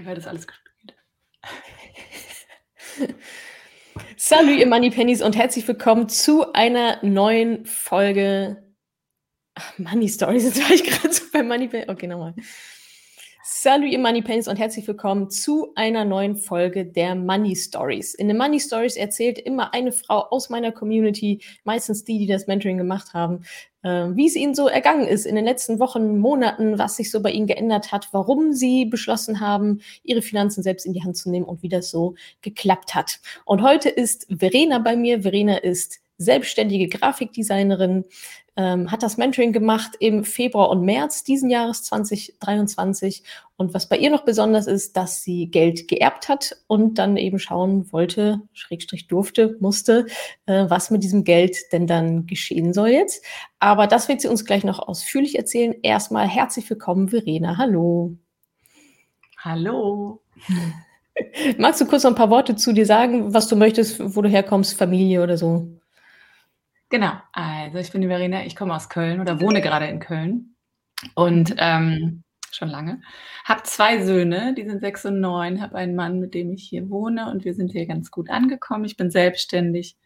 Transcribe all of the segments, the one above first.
Wer das alles gespielt. Salut, ihr Money Pennies und herzlich willkommen zu einer neuen Folge. Ach, Money Stories, jetzt war ich gerade so bei Money Pennies. Okay, nochmal. Salut, ihr Money Pennies und herzlich willkommen zu einer neuen Folge der Money Stories. In den Money Stories erzählt immer eine Frau aus meiner Community, meistens die, die das Mentoring gemacht haben, äh, wie es ihnen so ergangen ist in den letzten Wochen, Monaten, was sich so bei ihnen geändert hat, warum sie beschlossen haben, ihre Finanzen selbst in die Hand zu nehmen und wie das so geklappt hat. Und heute ist Verena bei mir. Verena ist selbstständige Grafikdesignerin, ähm, hat das Mentoring gemacht im Februar und März diesen Jahres 2023. Und was bei ihr noch besonders ist, dass sie Geld geerbt hat und dann eben schauen wollte, Schrägstrich durfte, musste, äh, was mit diesem Geld denn dann geschehen soll jetzt. Aber das wird sie uns gleich noch ausführlich erzählen. Erstmal herzlich willkommen, Verena. Hallo. Hallo. Magst du kurz noch ein paar Worte zu dir sagen, was du möchtest, wo du herkommst, Familie oder so? Genau, also ich bin die Verena, ich komme aus Köln oder wohne gerade in Köln und ähm, schon lange. Habe zwei Söhne, die sind sechs und neun, habe einen Mann, mit dem ich hier wohne und wir sind hier ganz gut angekommen. Ich bin selbstständig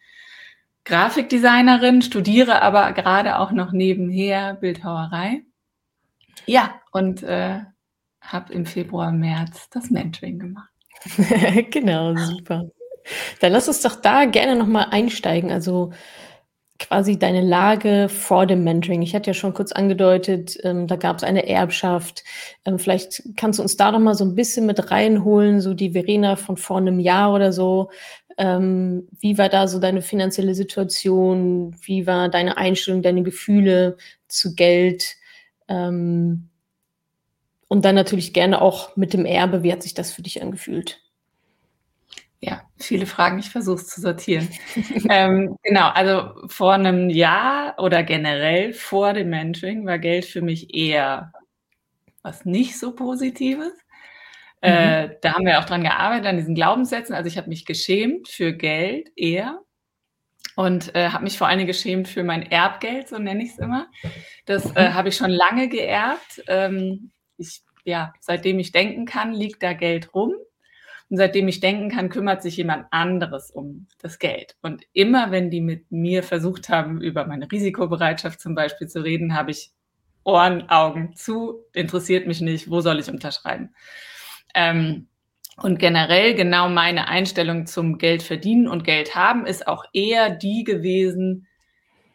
Grafikdesignerin, studiere aber gerade auch noch nebenher Bildhauerei. Ja, und äh, habe im Februar, März das Mentoring gemacht. genau, super. Dann lass uns doch da gerne nochmal einsteigen. Also quasi deine Lage vor dem Mentoring? Ich hatte ja schon kurz angedeutet, ähm, da gab es eine Erbschaft. Ähm, vielleicht kannst du uns da noch mal so ein bisschen mit reinholen, so die Verena von vor einem Jahr oder so. Ähm, wie war da so deine finanzielle Situation? Wie war deine Einstellung, deine Gefühle zu Geld? Ähm, und dann natürlich gerne auch mit dem Erbe. Wie hat sich das für dich angefühlt? Ja, viele Fragen, ich versuche es zu sortieren. ähm, genau, also vor einem Jahr oder generell vor dem Mentoring war Geld für mich eher was nicht so Positives. Äh, mhm. da haben wir auch dran gearbeitet, an diesen Glaubenssätzen. Also ich habe mich geschämt für Geld eher und äh, habe mich vor allem geschämt für mein Erbgeld, so nenne ich es immer. Das äh, mhm. habe ich schon lange geerbt. Ähm, ich, ja, seitdem ich denken kann, liegt da Geld rum. Und seitdem ich denken kann, kümmert sich jemand anderes um das Geld. Und immer wenn die mit mir versucht haben, über meine Risikobereitschaft zum Beispiel zu reden, habe ich Ohren, Augen zu, interessiert mich nicht, wo soll ich unterschreiben? Ähm, und generell genau meine Einstellung zum Geld verdienen und Geld haben ist auch eher die gewesen,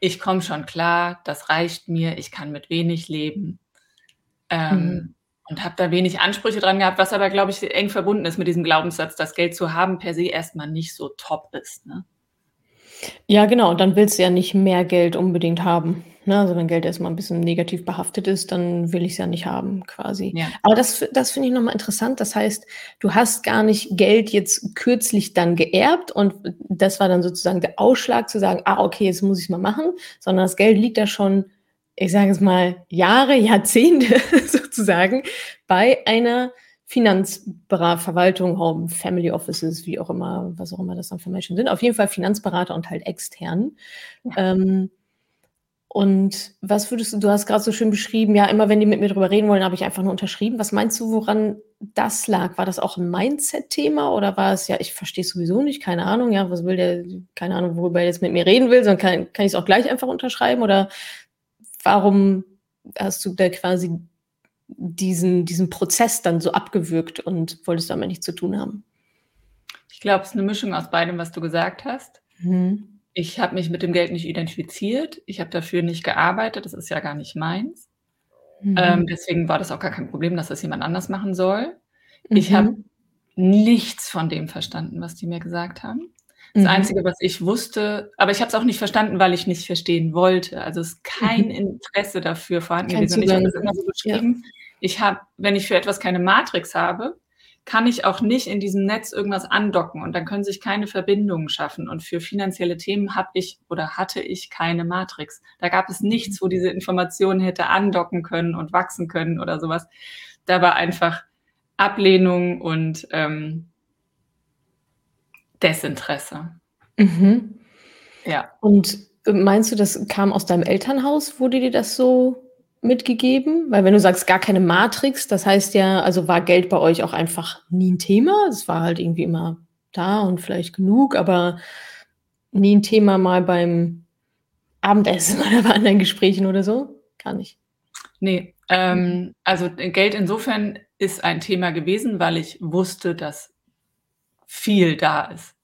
ich komme schon klar, das reicht mir, ich kann mit wenig leben. Ähm, mhm und habe da wenig Ansprüche dran gehabt, was aber, glaube ich, eng verbunden ist mit diesem Glaubenssatz, dass Geld zu haben per se erstmal nicht so top ist. Ne? Ja, genau. Und dann willst du ja nicht mehr Geld unbedingt haben. Ne? Also wenn Geld erstmal ein bisschen negativ behaftet ist, dann will ich es ja nicht haben, quasi. Ja. Aber das, das finde ich nochmal interessant. Das heißt, du hast gar nicht Geld jetzt kürzlich dann geerbt und das war dann sozusagen der Ausschlag zu sagen, ah, okay, jetzt muss ich es mal machen, sondern das Geld liegt da schon ich sage es mal, Jahre, Jahrzehnte sozusagen bei einer Finanzverwaltung, Family Offices, wie auch immer, was auch immer das dann für Menschen sind. Auf jeden Fall Finanzberater und halt extern. Ja. Ähm, und was würdest du, du hast gerade so schön beschrieben, ja, immer wenn die mit mir drüber reden wollen, habe ich einfach nur unterschrieben. Was meinst du, woran das lag? War das auch ein Mindset-Thema oder war es, ja, ich verstehe sowieso nicht, keine Ahnung, ja, was will der, keine Ahnung, worüber er jetzt mit mir reden will, sondern kann, kann ich es auch gleich einfach unterschreiben oder warum hast du da quasi diesen, diesen Prozess dann so abgewürgt und wolltest damit nichts zu tun haben? Ich glaube, es ist eine Mischung aus beidem, was du gesagt hast. Mhm. Ich habe mich mit dem Geld nicht identifiziert. Ich habe dafür nicht gearbeitet. Das ist ja gar nicht meins. Mhm. Ähm, deswegen war das auch gar kein Problem, dass das jemand anders machen soll. Mhm. Ich habe nichts von dem verstanden, was die mir gesagt haben. Das mhm. Einzige, was ich wusste, aber ich habe es auch nicht verstanden, weil ich nicht verstehen wollte. Also es ist kein mhm. Interesse dafür vorhanden kein gewesen. ich habe das immer so beschrieben. Ja. Ich habe, wenn ich für etwas keine Matrix habe, kann ich auch nicht in diesem Netz irgendwas andocken und dann können sich keine Verbindungen schaffen. Und für finanzielle Themen habe ich oder hatte ich keine Matrix. Da gab es nichts, wo diese Information hätte andocken können und wachsen können oder sowas. Da war einfach Ablehnung und ähm, Desinteresse. Mhm. Ja. Und meinst du, das kam aus deinem Elternhaus? Wurde dir das so mitgegeben? Weil wenn du sagst, gar keine Matrix, das heißt ja, also war Geld bei euch auch einfach nie ein Thema? Es war halt irgendwie immer da und vielleicht genug, aber nie ein Thema mal beim Abendessen oder bei anderen Gesprächen oder so? Gar nicht. Nee, ähm, also Geld insofern ist ein Thema gewesen, weil ich wusste, dass viel da ist.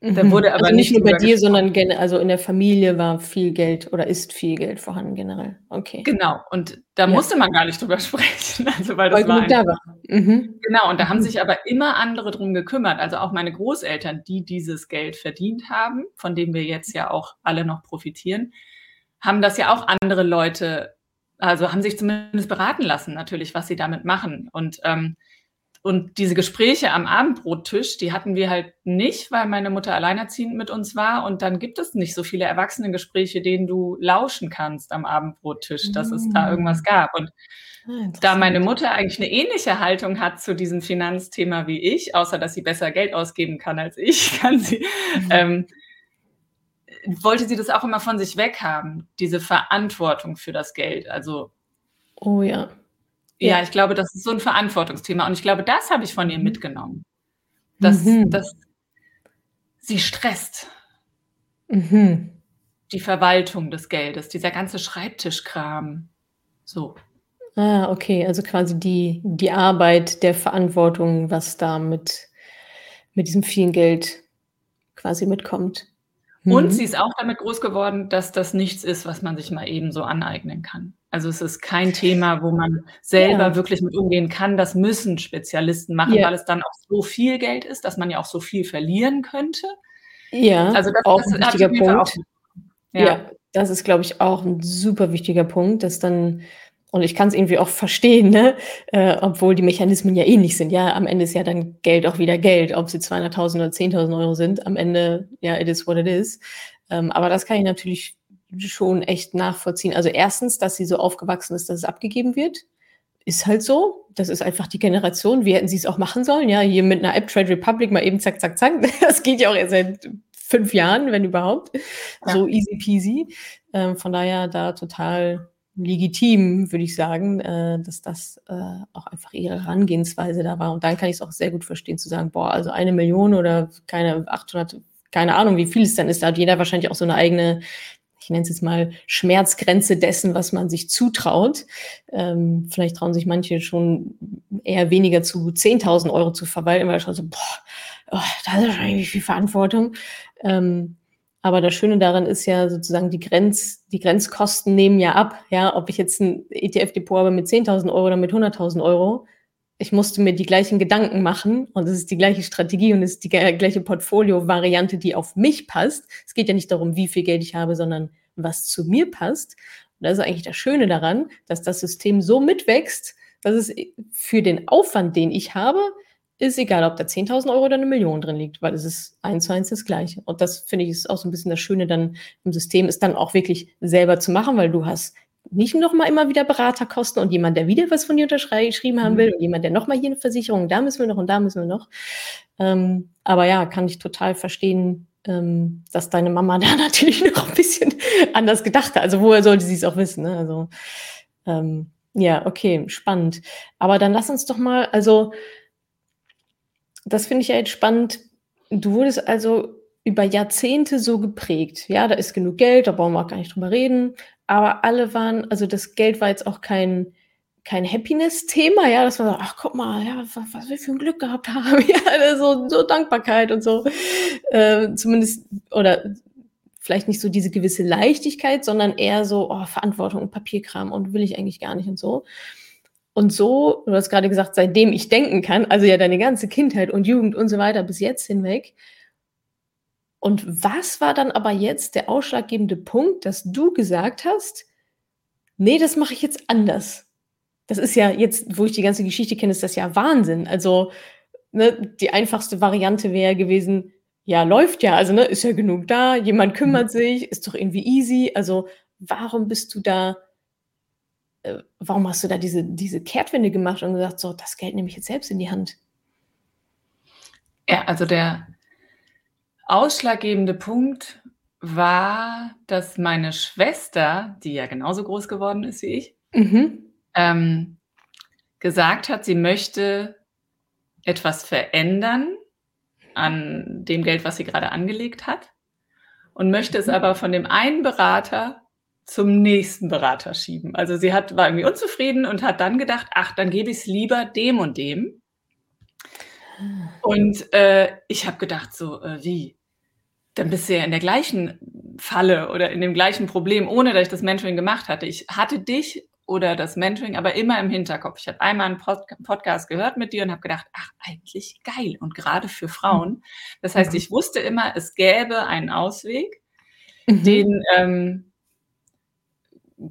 Da mhm. wurde aber also nicht, nur bei dir, sondern also in der Familie war viel Geld oder ist viel Geld vorhanden generell. Okay. Genau. Und da ja. musste man gar nicht drüber sprechen, also weil das weil war, da war. Mhm. Genau. Und da haben mhm. sich aber immer andere drum gekümmert. Also auch meine Großeltern, die dieses Geld verdient haben, von dem wir jetzt ja auch alle noch profitieren, haben das ja auch andere Leute, also haben sich zumindest beraten lassen, natürlich, was sie damit machen. Und ähm, und diese Gespräche am Abendbrottisch, die hatten wir halt nicht, weil meine Mutter alleinerziehend mit uns war. Und dann gibt es nicht so viele Erwachsenengespräche, denen du lauschen kannst am Abendbrottisch, dass es da irgendwas mm. gab. Und ah, da meine Mutter eigentlich eine ähnliche Haltung hat zu diesem Finanzthema wie ich, außer dass sie besser Geld ausgeben kann als ich, kann sie, mhm. ähm, wollte sie das auch immer von sich weghaben, diese Verantwortung für das Geld. Also. Oh ja. Ja, ja, ich glaube, das ist so ein Verantwortungsthema. Und ich glaube, das habe ich von ihr mhm. mitgenommen. Dass, mhm. dass sie stresst. Mhm. Die Verwaltung des Geldes, dieser ganze Schreibtischkram. So. Ah, okay. Also quasi die, die Arbeit der Verantwortung, was da mit, mit diesem vielen Geld quasi mitkommt. Und mhm. sie ist auch damit groß geworden, dass das nichts ist, was man sich mal eben so aneignen kann. Also es ist kein Thema, wo man selber ja. wirklich mit umgehen kann. Das müssen Spezialisten machen, ja. weil es dann auch so viel Geld ist, dass man ja auch so viel verlieren könnte. Ja, also das, auch das ein wichtiger Punkt. Auch, ja. ja, das ist, glaube ich, auch ein super wichtiger Punkt, dass dann und ich kann es irgendwie auch verstehen, ne? Äh, obwohl die Mechanismen ja ähnlich sind. Ja, am Ende ist ja dann Geld auch wieder Geld, ob sie 200.000 oder 10.000 Euro sind. Am Ende, ja, it is what it is. Ähm, aber das kann ich natürlich schon echt nachvollziehen. Also erstens, dass sie so aufgewachsen ist, dass es abgegeben wird. Ist halt so. Das ist einfach die Generation. Wie hätten sie es auch machen sollen? Ja, hier mit einer App Trade Republic mal eben zack, zack, zack. Das geht ja auch erst seit fünf Jahren, wenn überhaupt. Ja. So easy peasy. Ähm, von daher da total legitim, würde ich sagen, äh, dass das äh, auch einfach ihre Herangehensweise da war. Und dann kann ich es auch sehr gut verstehen, zu sagen, boah, also eine Million oder keine 800, keine Ahnung, wie viel es dann ist. Da hat jeder wahrscheinlich auch so eine eigene, ich nenne es jetzt mal Schmerzgrenze dessen, was man sich zutraut. Ähm, vielleicht trauen sich manche schon eher weniger zu 10.000 Euro zu verwalten, weil schon so, boah, oh, das ist eigentlich viel Verantwortung. Ähm, aber das Schöne daran ist ja sozusagen, die, Grenz, die Grenzkosten nehmen ja ab. Ja, ob ich jetzt ein ETF-Depot habe mit 10.000 Euro oder mit 100.000 Euro. Ich musste mir die gleichen Gedanken machen und es ist die gleiche Strategie und es ist die gleiche Portfolio-Variante, die auf mich passt. Es geht ja nicht darum, wie viel Geld ich habe, sondern was zu mir passt. Und das ist eigentlich das Schöne daran, dass das System so mitwächst, dass es für den Aufwand, den ich habe, ist egal, ob da 10.000 Euro oder eine Million drin liegt, weil es ist eins zu eins das Gleiche. Und das finde ich ist auch so ein bisschen das Schöne dann im System, ist dann auch wirklich selber zu machen, weil du hast nicht noch mal immer wieder Beraterkosten und jemand, der wieder was von dir unterschrieben haben mhm. will und jemand, der noch mal hier eine Versicherung, da müssen wir noch und da müssen wir noch. Ähm, aber ja, kann ich total verstehen, ähm, dass deine Mama da natürlich noch ein bisschen anders gedacht hat. Also woher sollte sie es auch wissen? Ne? Also ähm, ja, okay, spannend. Aber dann lass uns doch mal, also das finde ich ja jetzt spannend. Du wurdest also über Jahrzehnte so geprägt. Ja, da ist genug Geld, da brauchen wir auch gar nicht drüber reden. Aber alle waren, also das Geld war jetzt auch kein, kein Happiness-Thema, ja, dass man sagt, ach guck mal, ja, was, was wir für ein Glück gehabt haben, ja, so, so Dankbarkeit und so. Äh, zumindest, oder vielleicht nicht so diese gewisse Leichtigkeit, sondern eher so, oh, Verantwortung und Papierkram und will ich eigentlich gar nicht und so. Und so, du hast gerade gesagt, seitdem ich denken kann, also ja deine ganze Kindheit und Jugend und so weiter bis jetzt hinweg. Und was war dann aber jetzt der ausschlaggebende Punkt, dass du gesagt hast, nee, das mache ich jetzt anders? Das ist ja jetzt, wo ich die ganze Geschichte kenne, ist das ja Wahnsinn. Also ne, die einfachste Variante wäre gewesen, ja, läuft ja, also ne, ist ja genug da, jemand kümmert mhm. sich, ist doch irgendwie easy. Also warum bist du da äh, warum hast du da diese, diese Kehrtwende gemacht und gesagt, so, das Geld nehme ich jetzt selbst in die Hand? Ja, also der ausschlaggebende Punkt war, dass meine Schwester, die ja genauso groß geworden ist wie ich, mhm. ähm, gesagt hat, sie möchte etwas verändern an dem Geld, was sie gerade angelegt hat und möchte es mhm. aber von dem einen Berater zum nächsten Berater schieben. Also sie hat, war irgendwie unzufrieden und hat dann gedacht, ach, dann gebe ich es lieber dem und dem. Und äh, ich habe gedacht, so, äh, wie? Dann bist du ja in der gleichen Falle oder in dem gleichen Problem, ohne dass ich das Mentoring gemacht hatte. Ich hatte dich oder das Mentoring, aber immer im Hinterkopf. Ich habe einmal einen Pod Podcast gehört mit dir und habe gedacht, ach, eigentlich geil und gerade für Frauen. Das heißt, mhm. ich wusste immer, es gäbe einen Ausweg, mhm. den ähm,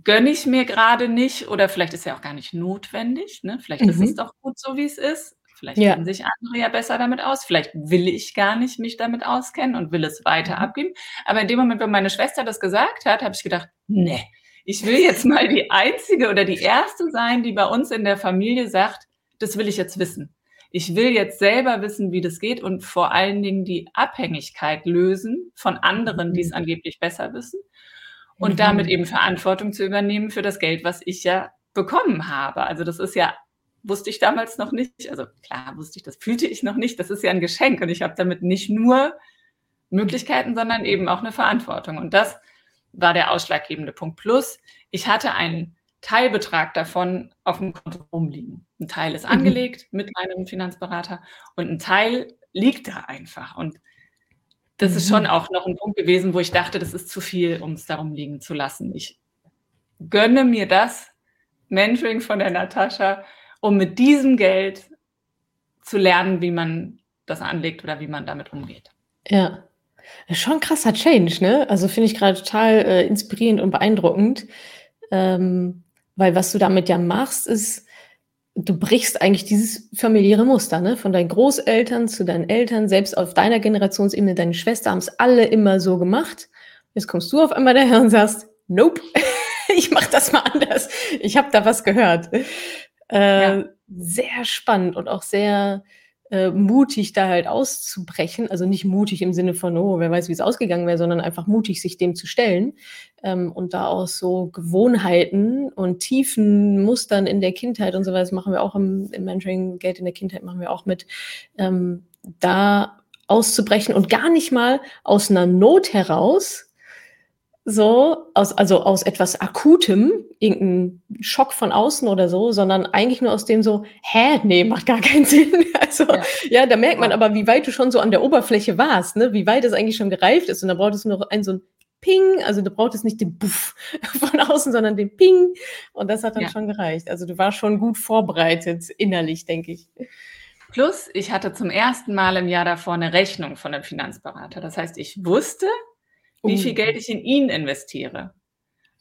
gönne ich mir gerade nicht oder vielleicht ist er auch gar nicht notwendig. Ne? Vielleicht mhm. ist es mhm. doch gut so, wie es ist. Vielleicht ja. kennen sich andere ja besser damit aus. Vielleicht will ich gar nicht mich damit auskennen und will es weiter mhm. abgeben. Aber in dem Moment, wenn meine Schwester das gesagt hat, habe ich gedacht, nee, ich will jetzt mal die einzige oder die erste sein, die bei uns in der Familie sagt, das will ich jetzt wissen. Ich will jetzt selber wissen, wie das geht und vor allen Dingen die Abhängigkeit lösen von anderen, die es mhm. angeblich besser wissen und mhm. damit eben Verantwortung zu übernehmen für das Geld, was ich ja bekommen habe. Also das ist ja, wusste ich damals noch nicht, also klar wusste ich, das fühlte ich noch nicht, das ist ja ein Geschenk und ich habe damit nicht nur Möglichkeiten, sondern eben auch eine Verantwortung. Und das war der ausschlaggebende Punkt. Plus, ich hatte einen Teilbetrag davon auf dem Konto rumliegen. Ein Teil ist mhm. angelegt mit meinem Finanzberater und ein Teil liegt da einfach. Und das ist schon mhm. auch noch ein Punkt gewesen, wo ich dachte, das ist zu viel, um es darum liegen zu lassen. Ich gönne mir das Mentoring von der Natascha, um mit diesem Geld zu lernen, wie man das anlegt oder wie man damit umgeht. Ja. Schon krasser Change, ne? Also finde ich gerade total äh, inspirierend und beeindruckend. Ähm, weil was du damit ja machst, ist, du brichst eigentlich dieses familiäre Muster, ne? Von deinen Großeltern zu deinen Eltern, selbst auf deiner Generationsebene, deine Schwester haben es alle immer so gemacht. Jetzt kommst du auf einmal daher und sagst, nope, ich mache das mal anders. Ich habe da was gehört. Äh, ja. Sehr spannend und auch sehr äh, mutig da halt auszubrechen. Also nicht mutig im Sinne von, oh, wer weiß, wie es ausgegangen wäre, sondern einfach mutig, sich dem zu stellen ähm, und da aus so Gewohnheiten und tiefen Mustern in der Kindheit und so weiter, das machen wir auch im, im Mentoring Geld in der Kindheit, machen wir auch mit, ähm, da auszubrechen und gar nicht mal aus einer Not heraus, so, aus, also aus etwas Akutem, irgendein Schock von außen oder so, sondern eigentlich nur aus dem so, hä, nee, macht gar keinen Sinn. Also, ja, ja da merkt man aber, wie weit du schon so an der Oberfläche warst, ne? wie weit es eigentlich schon gereift ist. Und da braucht es nur ein so ein Ping, also du brauchtest nicht den Buff von außen, sondern den Ping. Und das hat dann ja. schon gereicht. Also du warst schon gut vorbereitet, innerlich, denke ich. Plus, ich hatte zum ersten Mal im Jahr davor eine Rechnung von einem Finanzberater. Das heißt, ich wusste, wie viel Geld ich in ihn investiere.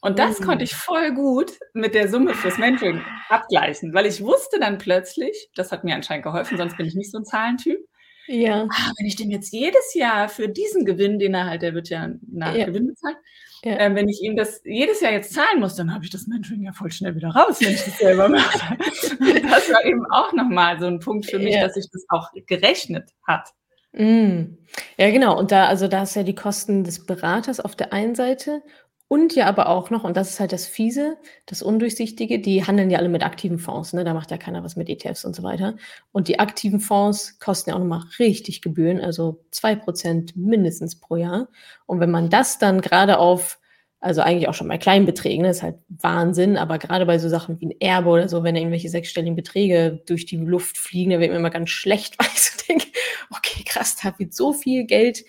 Und das konnte ich voll gut mit der Summe fürs Mentoring abgleichen, weil ich wusste dann plötzlich, das hat mir anscheinend geholfen, sonst bin ich nicht so ein Zahlentyp. Ja. Ah, wenn ich dem jetzt jedes Jahr für diesen Gewinn, den er halt, der wird ja nach ja. Gewinn bezahlt, ja. äh, wenn ich ihm das jedes Jahr jetzt zahlen muss, dann habe ich das Mentoring ja voll schnell wieder raus, wenn ich das selber mache. das war eben auch nochmal so ein Punkt für mich, ja. dass sich das auch gerechnet hat. Mm. Ja, genau. Und da, also da du ja die Kosten des Beraters auf der einen Seite und ja aber auch noch, und das ist halt das Fiese, das Undurchsichtige, die handeln ja alle mit aktiven Fonds, ne? Da macht ja keiner was mit ETFs und so weiter. Und die aktiven Fonds kosten ja auch nochmal richtig Gebühren, also zwei Prozent mindestens pro Jahr. Und wenn man das dann gerade auf also eigentlich auch schon bei kleinen Beträgen, das ist halt Wahnsinn, aber gerade bei so Sachen wie ein Erbe oder so, wenn irgendwelche sechsstelligen Beträge durch die Luft fliegen, da wird mir immer ganz schlecht, weil ich so denke, okay, krass, da wird so viel Geld,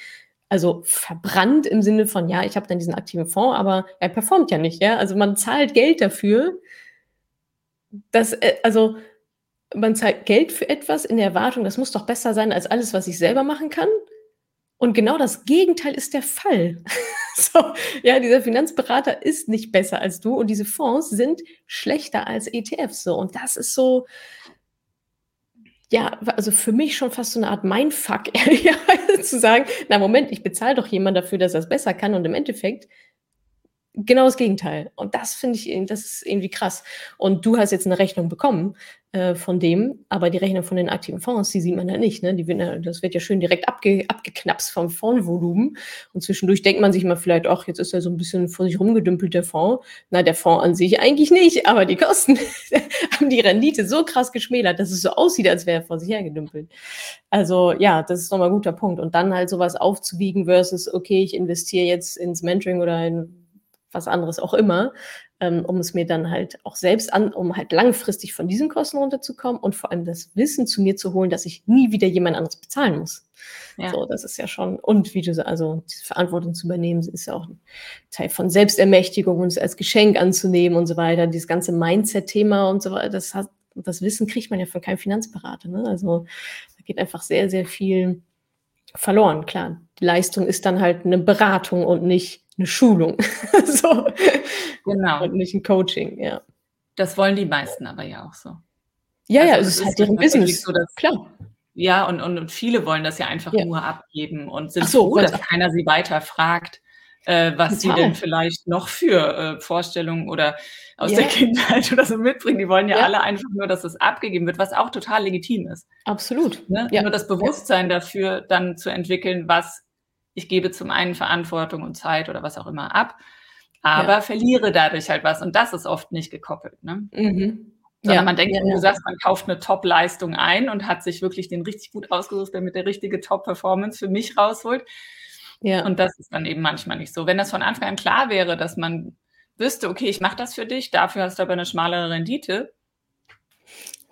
also verbrannt im Sinne von, ja, ich habe dann diesen aktiven Fonds, aber er performt ja nicht, ja. Also man zahlt Geld dafür, dass, äh, also man zahlt Geld für etwas in der Erwartung, das muss doch besser sein als alles, was ich selber machen kann. Und genau das Gegenteil ist der Fall. so, ja, dieser Finanzberater ist nicht besser als du und diese Fonds sind schlechter als ETFs. So, und das ist so, ja, also für mich schon fast so eine Art Mindfuck, ehrlicherweise zu sagen, na Moment, ich bezahle doch jemand dafür, dass er es besser kann und im Endeffekt genau das Gegenteil. Und das finde ich, das ist irgendwie krass. Und du hast jetzt eine Rechnung bekommen äh, von dem, aber die Rechnung von den aktiven Fonds, die sieht man ja nicht. Ne? Die wird, das wird ja schön direkt abge, abgeknapst vom Fondsvolumen. Und zwischendurch denkt man sich mal vielleicht, ach, jetzt ist ja so ein bisschen vor sich rumgedümpelt der Fonds. Na, der Fonds an sich eigentlich nicht, aber die Kosten haben die Rendite so krass geschmälert, dass es so aussieht, als wäre er vor sich hergedümpelt. Also ja, das ist nochmal ein guter Punkt. Und dann halt sowas aufzuwiegen versus, okay, ich investiere jetzt ins Mentoring oder in was anderes auch immer, ähm, um es mir dann halt auch selbst an, um halt langfristig von diesen Kosten runterzukommen und vor allem das Wissen zu mir zu holen, dass ich nie wieder jemand anderes bezahlen muss. Ja. So, das ist ja schon, und wie du sagst, also diese Verantwortung zu übernehmen, ist ja auch ein Teil von Selbstermächtigung und es als Geschenk anzunehmen und so weiter. Dieses ganze Mindset-Thema und so weiter, das hat, das Wissen kriegt man ja von keinem Finanzberater. Ne? Also da geht einfach sehr, sehr viel verloren, klar. Die Leistung ist dann halt eine Beratung und nicht eine Schulung. so. Genau. Und nicht ein Coaching, ja. Das wollen die meisten aber ja auch so. Ja, also ja, es ist halt deren Business. So, dass, Klar. Ja, und, und, und, viele wollen das ja einfach ja. nur abgeben und sind so, froh, dass keiner sie weiter fragt, äh, was Total. sie denn vielleicht noch für äh, Vorstellungen oder aus ja. der Kindheit oder so mitbringen. Die wollen ja, ja, alle einfach nur, dass es abgegeben wird, was auch total legitim ist. Absolut. Ne? Nur das Bewusstsein dafür dann zu entwickeln, was ich gebe zum einen Verantwortung und Zeit oder was auch immer ab, aber ja. verliere dadurch halt was. Und das ist oft nicht gekoppelt. Ne? Mhm. Sondern ja. man denkt, ja, du sagst, man kauft eine Top-Leistung ein und hat sich wirklich den richtig gut ausgesucht, damit der richtige Top-Performance für mich rausholt. Ja. Und das ist dann eben manchmal nicht so. Wenn das von Anfang an klar wäre, dass man wüsste, okay, ich mache das für dich, dafür hast du aber eine schmalere Rendite,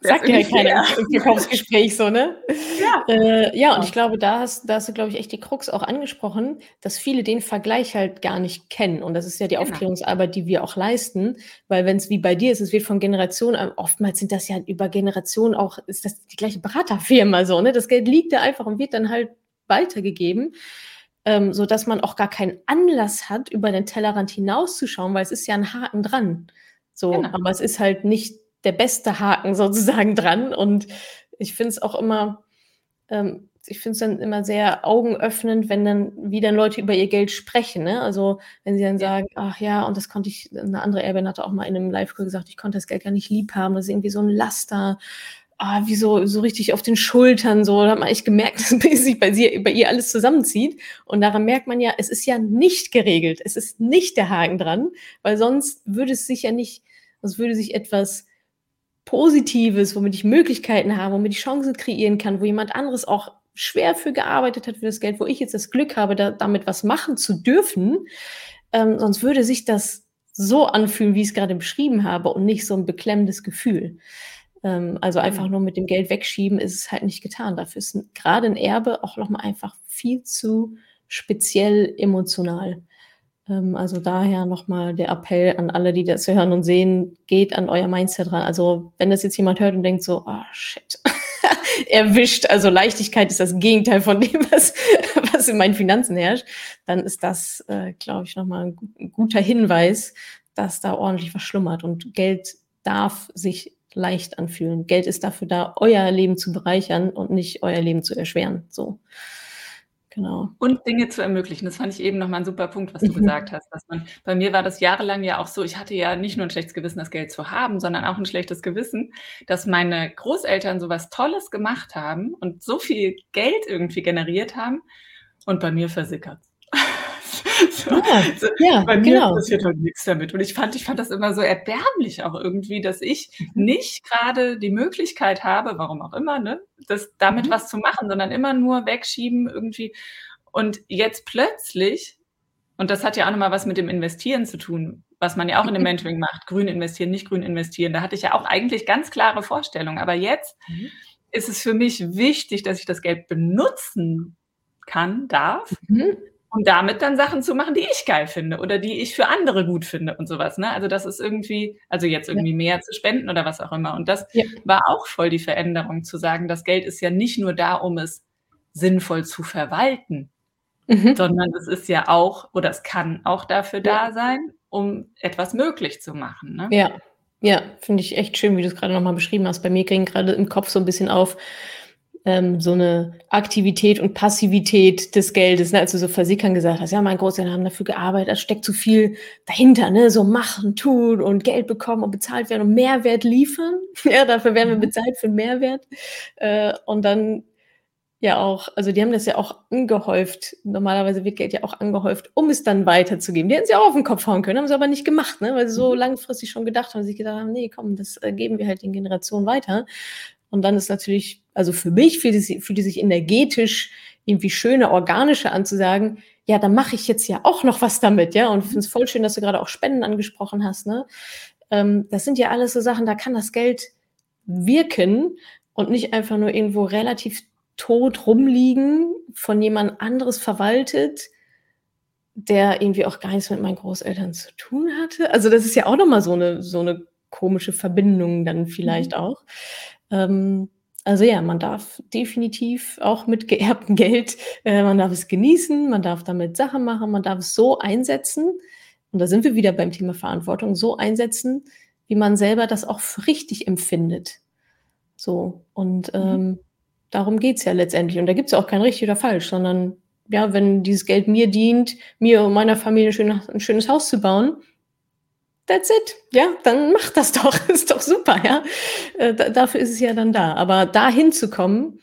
Sagt ja keiner im Verkaufsgespräch so, ne? Ja. Äh, ja, und ich glaube, da hast, da hast du, glaube ich, echt die Krux auch angesprochen, dass viele den Vergleich halt gar nicht kennen. Und das ist ja die genau. Aufklärungsarbeit, die wir auch leisten. Weil wenn es wie bei dir ist, es wird von Generation, äh, oftmals sind das ja über Generationen auch, ist das die gleiche Beraterfirma so, ne? Das Geld liegt da einfach und wird dann halt weitergegeben. Ähm, so dass man auch gar keinen Anlass hat, über den Tellerrand hinauszuschauen, weil es ist ja ein Haken dran. So, genau. aber es ist halt nicht der beste Haken sozusagen dran. Und ich finde es auch immer, ähm, ich finde es dann immer sehr augenöffnend, wenn dann wieder Leute über ihr Geld sprechen. Ne? Also wenn sie dann sagen, ach ja, und das konnte ich, eine andere Erbin hatte auch mal in einem Live-Call gesagt, ich konnte das Geld gar nicht lieb haben, das ist irgendwie so ein Laster. Ah, wie so, so richtig auf den Schultern, so, da hat man echt gemerkt, dass sich bei, sie, bei ihr alles zusammenzieht. Und daran merkt man ja, es ist ja nicht geregelt. Es ist nicht der Haken dran, weil sonst würde es sich ja nicht, sonst würde sich etwas Positives, womit ich Möglichkeiten habe, womit ich Chancen kreieren kann, wo jemand anderes auch schwer für gearbeitet hat für das Geld, wo ich jetzt das Glück habe, da, damit was machen zu dürfen. Ähm, sonst würde sich das so anfühlen, wie ich es gerade beschrieben habe und nicht so ein beklemmendes Gefühl. Ähm, also einfach mhm. nur mit dem Geld wegschieben ist es halt nicht getan. Dafür ist gerade ein Erbe auch nochmal einfach viel zu speziell emotional. Ähm, also daher nochmal der Appell an alle, die das hören und sehen, geht an euer Mindset ran. Also wenn das jetzt jemand hört und denkt so, oh shit, erwischt, also Leichtigkeit ist das Gegenteil von dem, was, was in meinen Finanzen herrscht, dann ist das, äh, glaube ich, nochmal ein guter Hinweis, dass da ordentlich was schlummert und Geld darf sich leicht anfühlen. Geld ist dafür da, euer Leben zu bereichern und nicht euer Leben zu erschweren. So. Genau. Und Dinge zu ermöglichen. Das fand ich eben nochmal ein super Punkt, was du mhm. gesagt hast. Dass man, bei mir war das jahrelang ja auch so, ich hatte ja nicht nur ein schlechtes Gewissen, das Geld zu haben, sondern auch ein schlechtes Gewissen, dass meine Großeltern so was Tolles gemacht haben und so viel Geld irgendwie generiert haben und bei mir versickert. so, ja, so, ja, bei mir genau. passiert halt nichts damit. Und ich fand, ich fand das immer so erbärmlich auch irgendwie, dass ich mhm. nicht gerade die Möglichkeit habe, warum auch immer, ne, das damit mhm. was zu machen, sondern immer nur wegschieben irgendwie. Und jetzt plötzlich, und das hat ja auch nochmal was mit dem Investieren zu tun, was man ja auch in dem Mentoring macht, grün investieren, nicht grün investieren. Da hatte ich ja auch eigentlich ganz klare Vorstellungen. Aber jetzt mhm. ist es für mich wichtig, dass ich das Geld benutzen kann, darf, mhm um damit dann Sachen zu machen, die ich geil finde oder die ich für andere gut finde und sowas. Ne? Also das ist irgendwie, also jetzt irgendwie mehr zu spenden oder was auch immer. Und das ja. war auch voll die Veränderung, zu sagen, das Geld ist ja nicht nur da, um es sinnvoll zu verwalten, mhm. sondern es ist ja auch, oder es kann auch dafür ja. da sein, um etwas möglich zu machen. Ne? Ja, ja, finde ich echt schön, wie du es gerade nochmal beschrieben hast. Bei mir ging gerade im Kopf so ein bisschen auf, ähm, so eine Aktivität und Passivität des Geldes. Ne? Als du so versickern gesagt hast, ja, mein Großeltern haben dafür gearbeitet, da steckt zu viel dahinter, ne? so machen, tun und Geld bekommen und bezahlt werden und Mehrwert liefern. ja, dafür werden wir mhm. bezahlt für Mehrwert. Äh, und dann ja auch, also die haben das ja auch angehäuft. Normalerweise wird Geld ja auch angehäuft, um es dann weiterzugeben. Die hätten sie auch auf den Kopf hauen können, haben sie aber nicht gemacht, ne? weil sie so mhm. langfristig schon gedacht haben, sich gedacht haben, nee, komm, das äh, geben wir halt den Generationen weiter. Und dann ist natürlich, also für mich fühlt es, fühlt es sich energetisch irgendwie schöner, organischer an zu sagen, ja, dann mache ich jetzt ja auch noch was damit, ja. Und ich finde es voll schön, dass du gerade auch Spenden angesprochen hast, ne? Ähm, das sind ja alles so Sachen, da kann das Geld wirken und nicht einfach nur irgendwo relativ tot rumliegen, von jemand anderes verwaltet, der irgendwie auch gar nichts mit meinen Großeltern zu tun hatte. Also das ist ja auch nochmal so eine, so eine komische Verbindung dann vielleicht mhm. auch. Ähm, also ja, man darf definitiv auch mit geerbtem Geld, äh, man darf es genießen, man darf damit Sachen machen, man darf es so einsetzen, und da sind wir wieder beim Thema Verantwortung, so einsetzen, wie man selber das auch richtig empfindet. So, und mhm. ähm, darum geht's ja letztendlich. Und da gibt's ja auch kein richtig oder falsch, sondern ja, wenn dieses Geld mir dient, mir und meiner Familie ein, schön, ein schönes Haus zu bauen, that's it. Ja, dann mach das doch. ist doch super, ja. Äh, dafür ist es ja dann da. Aber dahin zu kommen,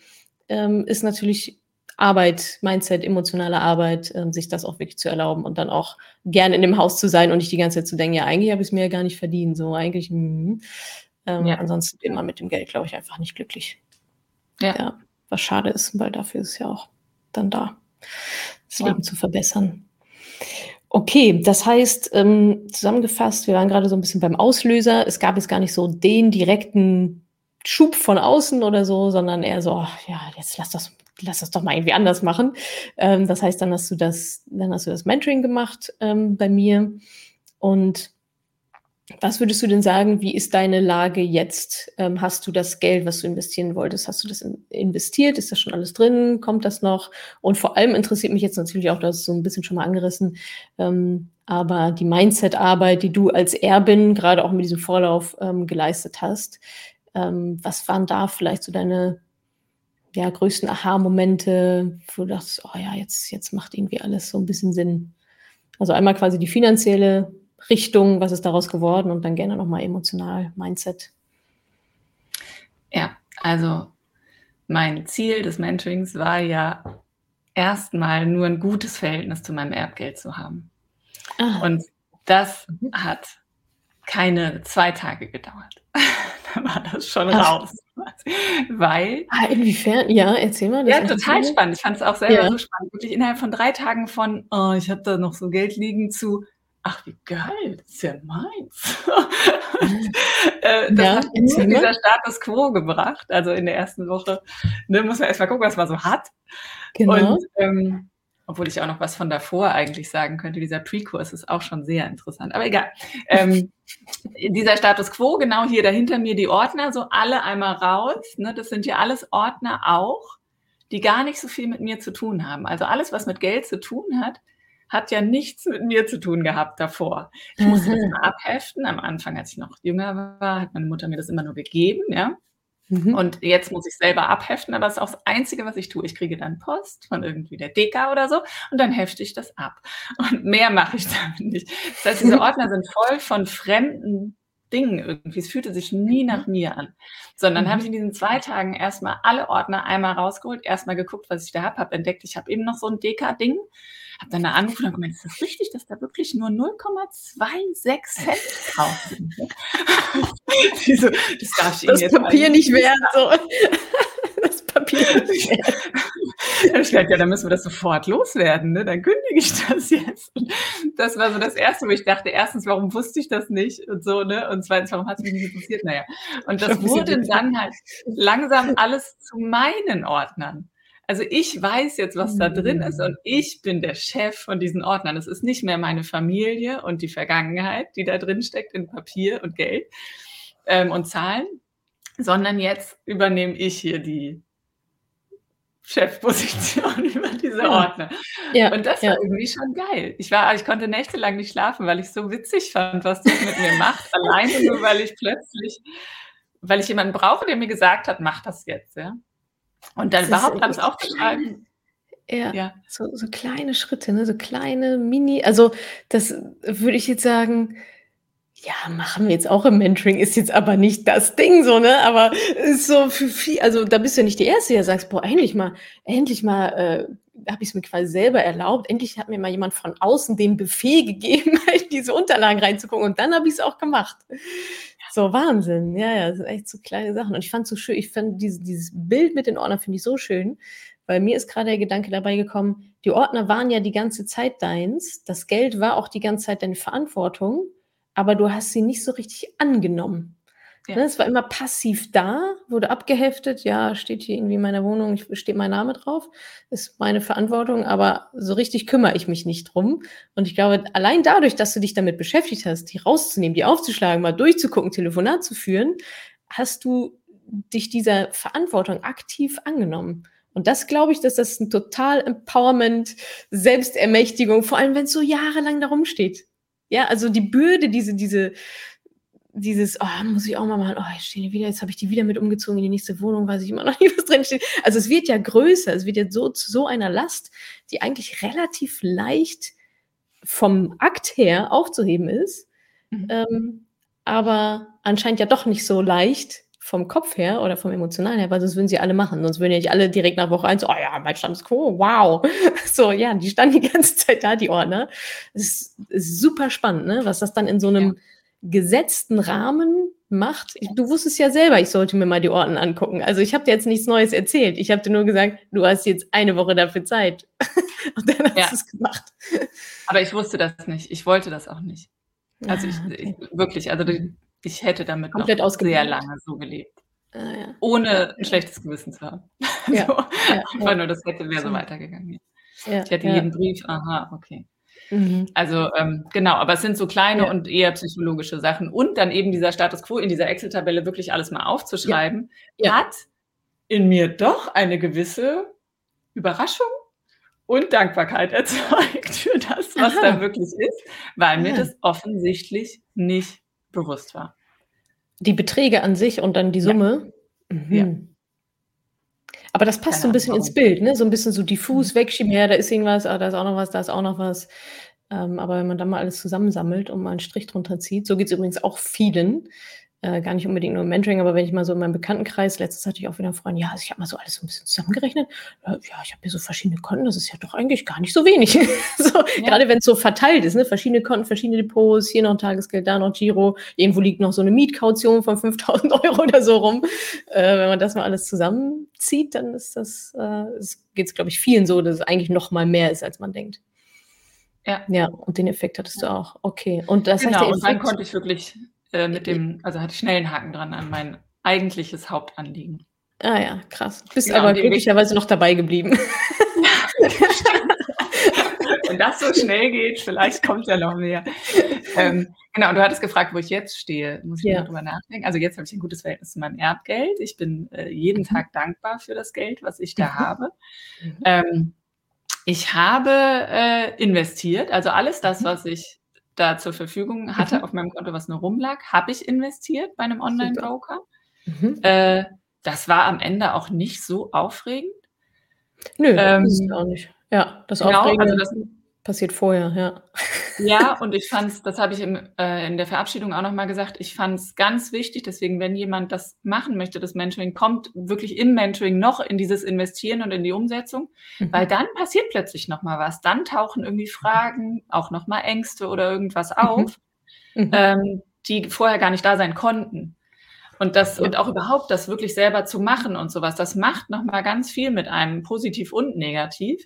ähm, ist natürlich Arbeit, Mindset, emotionale Arbeit, ähm, sich das auch wirklich zu erlauben und dann auch gerne in dem Haus zu sein und nicht die ganze Zeit zu denken, ja, eigentlich habe ich es mir ja gar nicht verdient. So, eigentlich, mh. Ähm, ja. ansonsten wird man mit dem Geld, glaube ich, einfach nicht glücklich. Ja. ja. Was schade ist, weil dafür ist es ja auch dann da, das ja. Leben zu verbessern. Okay, das heißt, ähm, zusammengefasst, wir waren gerade so ein bisschen beim Auslöser. Es gab jetzt gar nicht so den direkten Schub von außen oder so, sondern eher so, ach, ja, jetzt lass das, lass das doch mal irgendwie anders machen. Ähm, das heißt, dann hast du das, dann hast du das Mentoring gemacht ähm, bei mir und was würdest du denn sagen, wie ist deine Lage jetzt? Ähm, hast du das Geld, was du investieren wolltest, hast du das in, investiert? Ist das schon alles drin? Kommt das noch? Und vor allem interessiert mich jetzt natürlich auch, das so ein bisschen schon mal angerissen, ähm, aber die Mindset-Arbeit, die du als Erbin gerade auch mit diesem Vorlauf ähm, geleistet hast, ähm, was waren da vielleicht so deine ja, größten Aha-Momente, wo du dachtest, oh ja, jetzt, jetzt macht irgendwie alles so ein bisschen Sinn? Also einmal quasi die finanzielle Richtung, was ist daraus geworden und dann gerne nochmal emotional, Mindset. Ja, also mein Ziel des Mentorings war ja erstmal nur ein gutes Verhältnis zu meinem Erbgeld zu haben. Ah. Und das mhm. hat keine zwei Tage gedauert. da war das schon Ach. raus. Weil. Ah, inwiefern? Ja, erzähl mal. ja, total spannend. Ich fand es auch selber ja. so spannend. Wirklich innerhalb von drei Tagen von, oh, ich habe da noch so Geld liegen zu, ach wie geil, das ist ja meins. äh, das ja, hat nur dieser Status quo gebracht. Also in der ersten Woche ne, muss man erstmal gucken, was man so hat. Genau. Und ähm, obwohl ich auch noch was von davor eigentlich sagen könnte, dieser Pre-Kurs ist auch schon sehr interessant. Aber egal. Ähm, dieser Status quo, genau hier dahinter mir die Ordner, so alle einmal raus. Ne, das sind ja alles Ordner auch, die gar nicht so viel mit mir zu tun haben. Also alles, was mit Geld zu tun hat, hat ja nichts mit mir zu tun gehabt davor. Ich musste das mal abheften. Am Anfang, als ich noch jünger war, hat meine Mutter mir das immer nur gegeben, ja. Mhm. Und jetzt muss ich selber abheften, aber das ist auch das Einzige, was ich tue. Ich kriege dann Post von irgendwie der Deka oder so und dann hefte ich das ab. Und mehr mache ich damit nicht. Das heißt, diese Ordner sind voll von fremden Dingen irgendwie. Es fühlte sich nie nach mir an. Sondern mhm. habe ich in diesen zwei Tagen erstmal alle Ordner einmal rausgeholt, erstmal geguckt, was ich da habe, habe entdeckt, ich habe eben noch so ein Deka-Ding habe dann da angerufen und gemeint, ist das richtig, dass da wirklich nur 0,26 Cent drauf sind? so, das darf ich das Ihnen Papier nicht wert. So. das Papier nicht wert. ich dachte, ja, dann müssen wir das sofort loswerden, ne? dann kündige ich das jetzt. Und das war so das Erste, wo ich dachte, erstens, warum wusste ich das nicht und so, ne? Und zweitens, warum hat es mich nicht interessiert? Naja. Und das wurde dann halt langsam alles zu meinen Ordnern. Also ich weiß jetzt, was da drin ist und ich bin der Chef von diesen Ordnern. Es ist nicht mehr meine Familie und die Vergangenheit, die da drin steckt in Papier und Geld ähm, und Zahlen, sondern jetzt übernehme ich hier die Chefposition über diese Ordner. Ja, und das ja. war irgendwie schon geil. Ich war, ich konnte nächtelang nicht schlafen, weil ich so witzig fand, was das mit mir macht. Alleine nur, weil ich plötzlich, weil ich jemanden brauche, der mir gesagt hat, mach das jetzt, ja. Und dann überhaupt alles aufzuschreiben. Ja, ja. So, so kleine Schritte, ne? so kleine Mini, also das würde ich jetzt sagen, ja, machen wir jetzt auch im Mentoring, ist jetzt aber nicht das Ding so, ne? Aber ist so für viel, also da bist du ja nicht die Erste, der sagst, boah, endlich mal, endlich mal äh, habe ich es mir quasi selber erlaubt. Endlich hat mir mal jemand von außen den Befehl gegeben, in diese Unterlagen reinzugucken und dann habe ich es auch gemacht. So Wahnsinn, ja, ja, das sind echt so kleine Sachen. Und ich fand so schön, ich fand dieses, dieses Bild mit den Ordnern finde ich so schön, weil mir ist gerade der Gedanke dabei gekommen, die Ordner waren ja die ganze Zeit deins, das Geld war auch die ganze Zeit deine Verantwortung aber du hast sie nicht so richtig angenommen. Ja. Ne, es war immer passiv da, wurde abgeheftet, ja, steht hier irgendwie in meiner Wohnung, steht mein Name drauf, ist meine Verantwortung, aber so richtig kümmere ich mich nicht drum. Und ich glaube, allein dadurch, dass du dich damit beschäftigt hast, die rauszunehmen, die aufzuschlagen, mal durchzugucken, Telefonat zu führen, hast du dich dieser Verantwortung aktiv angenommen. Und das glaube ich, dass das ein total Empowerment, Selbstermächtigung, vor allem wenn es so jahrelang darum steht. Ja, also die Bürde, diese, diese, dieses, oh, muss ich auch mal machen, oh, ich stehe wieder, jetzt habe ich die wieder mit umgezogen in die nächste Wohnung, weiß ich immer noch nicht, was drin steht. Also es wird ja größer, es wird ja so zu so einer Last, die eigentlich relativ leicht vom Akt her aufzuheben ist, mhm. ähm, aber anscheinend ja doch nicht so leicht vom Kopf her oder vom Emotionalen her, weil sonst würden sie alle machen. Sonst würden ja nicht alle direkt nach Woche eins, oh ja, mein Status quo, wow. So, ja, die standen die ganze Zeit da, die Ordner. Das ist, ist super spannend, ne? was das dann in so einem ja. Gesetzten Rahmen macht. Du wusstest ja selber, ich sollte mir mal die Ordner angucken. Also ich habe dir jetzt nichts Neues erzählt. Ich habe dir nur gesagt, du hast jetzt eine Woche dafür Zeit. Und dann hast ja. du es gemacht. Aber ich wusste das nicht. Ich wollte das auch nicht. Also ich, ich wirklich, also ich hätte damit Komplett noch sehr lange so gelebt. Ah, ja. Ohne ja, ein schlechtes Gewissen zu haben. Ja, so, einfach nur, das hätte wäre so weitergegangen. ich hätte jeden Brief, aha, okay. Mhm. Also ähm, genau, aber es sind so kleine und eher psychologische Sachen. Und dann eben dieser Status quo in dieser Excel-Tabelle wirklich alles mal aufzuschreiben, hat in mir doch eine gewisse Überraschung und Dankbarkeit erzeugt für das, was Aha. da wirklich ist, weil mir das offensichtlich nicht bewusst war. Die Beträge an sich und dann die Summe? Ja. Mhm. Aber das passt Keine so ein bisschen ins Bild, ne? So ein bisschen so diffus mhm. wegschieben, ja, da ist irgendwas, ah, da ist auch noch was, da ist auch noch was. Ähm, aber wenn man dann mal alles zusammensammelt und mal einen Strich drunter zieht, so geht es übrigens auch vielen, äh, gar nicht unbedingt nur im Mentoring, aber wenn ich mal so in meinem Bekanntenkreis, letztes hatte ich auch wieder einen Freund, ja, also ich habe mal so alles so ein bisschen zusammengerechnet. Ja, ich habe hier so verschiedene Konten, das ist ja doch eigentlich gar nicht so wenig. so, ja. Gerade wenn es so verteilt ist, ne? verschiedene Konten, verschiedene Depots, hier noch ein Tagesgeld, da noch Giro, irgendwo liegt noch so eine Mietkaution von 5000 Euro oder so rum. Äh, wenn man das mal alles zusammenzieht, dann ist das, äh, geht es, glaube ich, vielen so, dass es eigentlich noch mal mehr ist, als man denkt. Ja. Ja, und den Effekt hattest du auch. Okay. Und das genau, heißt, und dann konnte ich wirklich äh, mit dem, also hatte ich schnell einen Haken dran an mein eigentliches Hauptanliegen. Ah ja, krass. Bist ja, aber glücklicherweise noch dabei geblieben. Wenn das so schnell geht, vielleicht kommt ja noch mehr. Ähm, genau, und du hattest gefragt, wo ich jetzt stehe. Muss ich ja. mal drüber nachdenken. Also jetzt habe ich ein gutes Verhältnis zu meinem Erbgeld. Ich bin äh, jeden mhm. Tag dankbar für das Geld, was ich da mhm. habe. Mhm. Ähm, ich habe äh, investiert, also alles das, was ich da zur Verfügung hatte mhm. auf meinem Konto, was nur rumlag, habe ich investiert bei einem Online-Broker. Mhm. Äh, das war am Ende auch nicht so aufregend. Nö, ähm, das ist auch nicht. Ja, das genau, Aufregende also das, passiert vorher, ja. Ja, und ich fand es, das habe ich im, äh, in der Verabschiedung auch nochmal gesagt, ich fand es ganz wichtig, deswegen, wenn jemand das machen möchte, das Mentoring, kommt wirklich im Mentoring noch in dieses Investieren und in die Umsetzung, mhm. weil dann passiert plötzlich nochmal was. Dann tauchen irgendwie Fragen, auch nochmal Ängste oder irgendwas mhm. auf, mhm. ähm, die vorher gar nicht da sein konnten. Und das, ja. und auch überhaupt das wirklich selber zu machen und sowas, das macht nochmal ganz viel mit einem, positiv und negativ.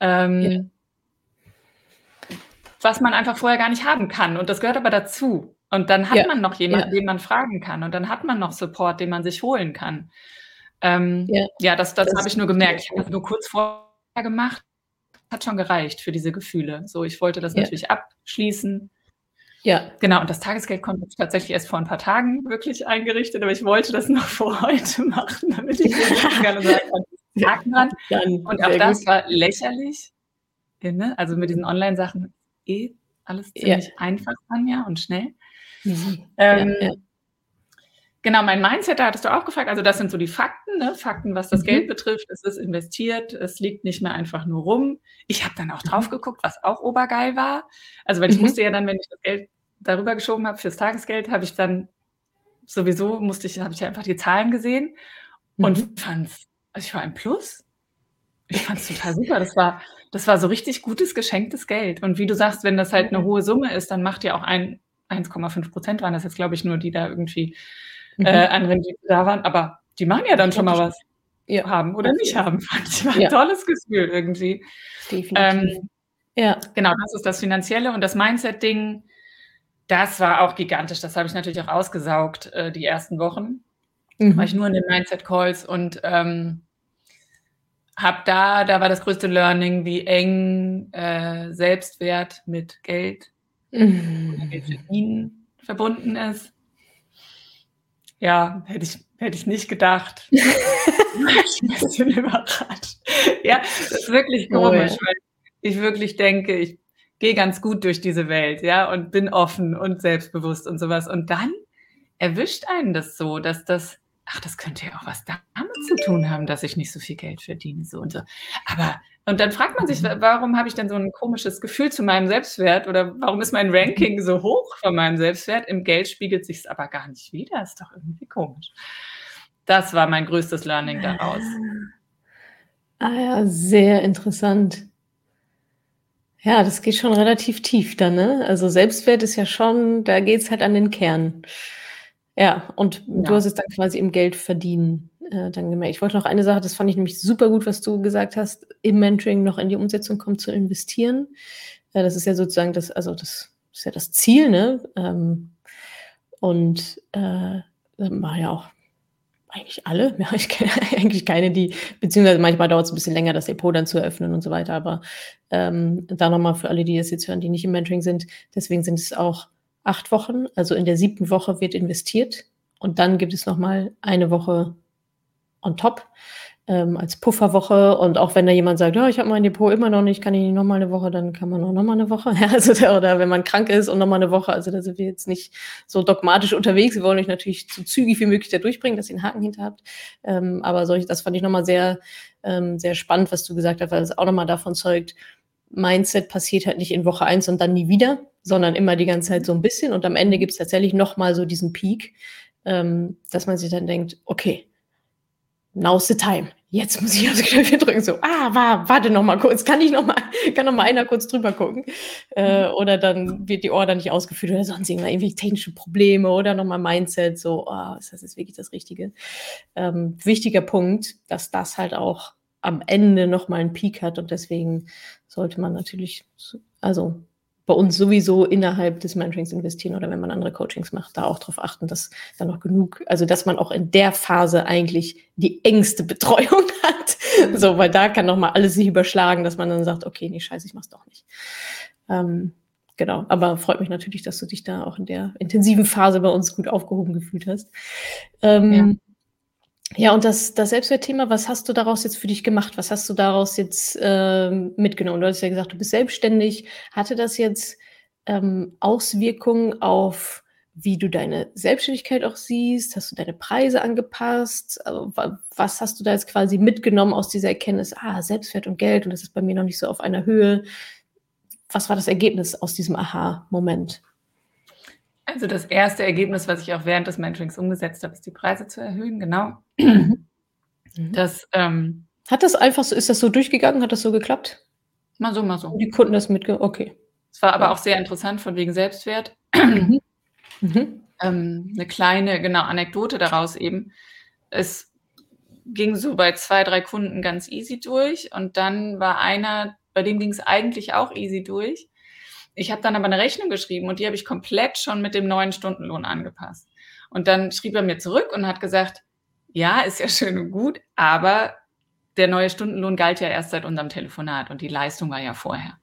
Ähm, ja was man einfach vorher gar nicht haben kann. Und das gehört aber dazu. Und dann hat ja. man noch jemanden, ja. den man fragen kann. Und dann hat man noch Support, den man sich holen kann. Ähm, ja. ja, das, das, das habe ich nur gemerkt. Ich habe das nur kurz vorher gemacht. Hat schon gereicht für diese Gefühle. So, ich wollte das natürlich abschließen. Ja. Genau, und das Tagesgeld konnte ich tatsächlich erst vor ein paar Tagen wirklich eingerichtet, aber ich wollte das noch vor heute machen, damit ich gerne sagen kann, Und auch das gut. war lächerlich. Ne? Also mit diesen Online-Sachen eh alles ziemlich ja. einfach, Anja, und schnell. Mhm. Ähm, ja, ja. Genau, mein Mindset, da hattest du auch gefragt. Also, das sind so die Fakten, ne? Fakten, was das Mhm. Geld betrifft. Es ist investiert, es liegt nicht mehr einfach nur rum. Ich habe dann auch Mhm. drauf geguckt, was auch obergeil war. Also, weil ich Mhm. musste ja dann, wenn ich das Geld darüber geschoben habe fürs Tagesgeld, habe ich dann sowieso musste ich habe ich einfach die Zahlen gesehen Mhm. und fand's also, ich war im Plus. Ich fand's total super. Das war das war so richtig gutes, geschenktes Geld. Und wie du sagst, wenn das halt 'ne hohe Summe ist, dann macht ja auch ein 1,5% waren das jetzt, glaube ich, nur, die da irgendwie, Mhm. äh, an Rendite da waren. Aber die machen ja dann schon mal was. Ja, Haben oder nicht haben. Fand ich war 'n Ja. tolles Gefühl irgendwie. Definitiv. Ähm, Ja. genau, das ist das Finanzielle und das Mindset-Ding, das war auch gigantisch. Das habe ich natürlich auch ausgesaugt, äh, die ersten Wochen. War ich Mhm. nur in den Mindset-Calls und, ähm, habe da da war das größte Learning, wie eng, äh, Selbstwert mit Geld Geld Mhm. verdienen verbunden ist. Ja, hätte ich hätte ich nicht gedacht. Ich 'n bisschen überrascht. Ja, das ist wirklich Oh ja. komisch, weil ich wirklich denke, ich gehe ganz gut durch diese Welt, ja, und bin offen und selbstbewusst und so was. Und dann erwischt einen das so, dass das ach, das könnte ja auch was damit zu tun haben, dass ich nicht so viel Geld verdiene, so und so. Aber und dann fragt man sich, Mhm. warum habe ich denn so 'n komisches Gefühl zu meinem Selbstwert oder warum ist mein. Ranking so hoch von meinem Selbstwert? Im Geld spiegelt sich's aber gar nicht wider. Ist doch irgendwie komisch. Das war mein größtes Learning daraus. Ah ja, sehr interessant. Ja, das geht schon relativ tief dann, ne? Also, Selbstwert ist ja schon da geht's halt an den Kern. Ja, und du Ja. hast es dann quasi im Geldverdienen, äh, dann gemerkt. Ich wollte noch eine Sache, das fand ich nämlich super gut, was du gesagt hast, im Mentoring noch in die Umsetzung kommt, zu investieren. Äh, das ist ja sozusagen das also, das ist ja das Ziel, ne? Ähm, und, äh, machen ja auch eigentlich alle. Ja, ich kenne eigentlich keine, die beziehungsweise manchmal dauert's 'n bisschen länger, das Depot dann zu eröffnen und so weiter. Aber, ähm, da noch mal für alle, die das jetzt hören, die nicht im Mentoring sind, deswegen sind es auch 8 Wochen. Also, in der 7. Woche wird investiert und dann gibt es noch mal eine Woche on top, ähm, als Pufferwoche. Und auch wenn da jemand sagt: „Ja, ich habe mein Depot immer noch nicht, kann ich nicht noch mal 'ne Woche?“ Dann kann man auch noch mal 'ne Woche. Ja, also da oder wenn man krank ist und noch mal 'ne Woche. Also, da sind wir jetzt nicht so dogmatisch unterwegs. Wir wollen euch natürlich so zügig wie möglich da durchbringen, dass ihr 'n Haken hinter habt. Ähm, aber solche das fand ich noch mal sehr, ähm, sehr spannend, was du gesagt hast, weil es auch noch mal davon zeugt, Mindset passiert halt nicht in Woche 1 und dann nie wieder, sondern immer die ganze Zeit so 'n bisschen. Und am Ende gibt's tatsächlich noch mal so diesen Peak, ähm, dass man sich dann denkt: „Okay, now's the time. Jetzt muss ich aufs Knöpfchen drücken.“ So: „Ah, wa warte noch mal kurz. Kann ich noch mal kann noch mal einer kurz drüber gucken?“ Äh, oder dann wird die Order nicht ausgeführt oder sonst irgendwelche technische Probleme oder noch mal Mindset, so: „Oh, ist das jetzt wirklich das Richtige?“ Ähm, wichtiger Punkt, dass das halt auch am Ende noch mal 'n Peak hat und deswegen sollte man natürlich also, bei uns sowieso innerhalb des Mentorings investieren oder wenn man andere Coachings macht, da auch drauf achten, dass da noch genug also, dass man auch in der Phase eigentlich die engste Betreuung hat. So, weil da kann noch mal alles sich überschlagen, dass man dann sagt: „Okay, ne, scheiße, ich mache es doch nicht.“ Ähm, genau, aber freut mich natürlich, dass du dich da auch in der intensiven Phase bei uns gut aufgehoben gefühlt hast. Ähm, ja, und das das Selbstwertthema, was hast du daraus jetzt für dich gemacht? Was hast du daraus jetzt, ähm, mitgenommen? Du hast ja gesagt, du bist selbstständig. Hatte das jetzt, ähm, Auswirkungen auf, wie du deine Selbstständigkeit auch siehst? Hast du deine Preise angepasst? Also, wa was hast du da jetzt quasi mitgenommen aus dieser Erkenntnis: „Ah, Selbstwert und Geld und das ist bei mir noch nicht so auf einer Höhe.“ Was war das Ergebnis aus diesem Aha-Moment? Also, das erste Ergebnis, was ich auch während des Mentorings umgesetzt habe, ist die Preise zu erhöhen, genau. Mhm. Das, ähm Hat das einfach so ist das so durchgegangen? Hat das so geklappt? Mal so, mal so. die Kunden das mitge okay. Es war aber auch sehr interessant von wegen Selbstwert. Mhm. Mhm. Ähm, 'ne kleine, genau, Anekdote daraus eben. Es ging so bei 2, 3 Kunden ganz easy durch und dann war einer, bei dem ging's eigentlich auch easy durch. Ich habe dann aber 'ne Rechnung geschrieben und die habe ich komplett schon mit dem neuen Stundenlohn angepasst. Und dann schrieb er mir zurück und hat gesagt: „Ja, ist ja schön und gut, aber der neue Stundenlohn galt ja erst seit unserem Telefonat und die Leistung war ja vorher.“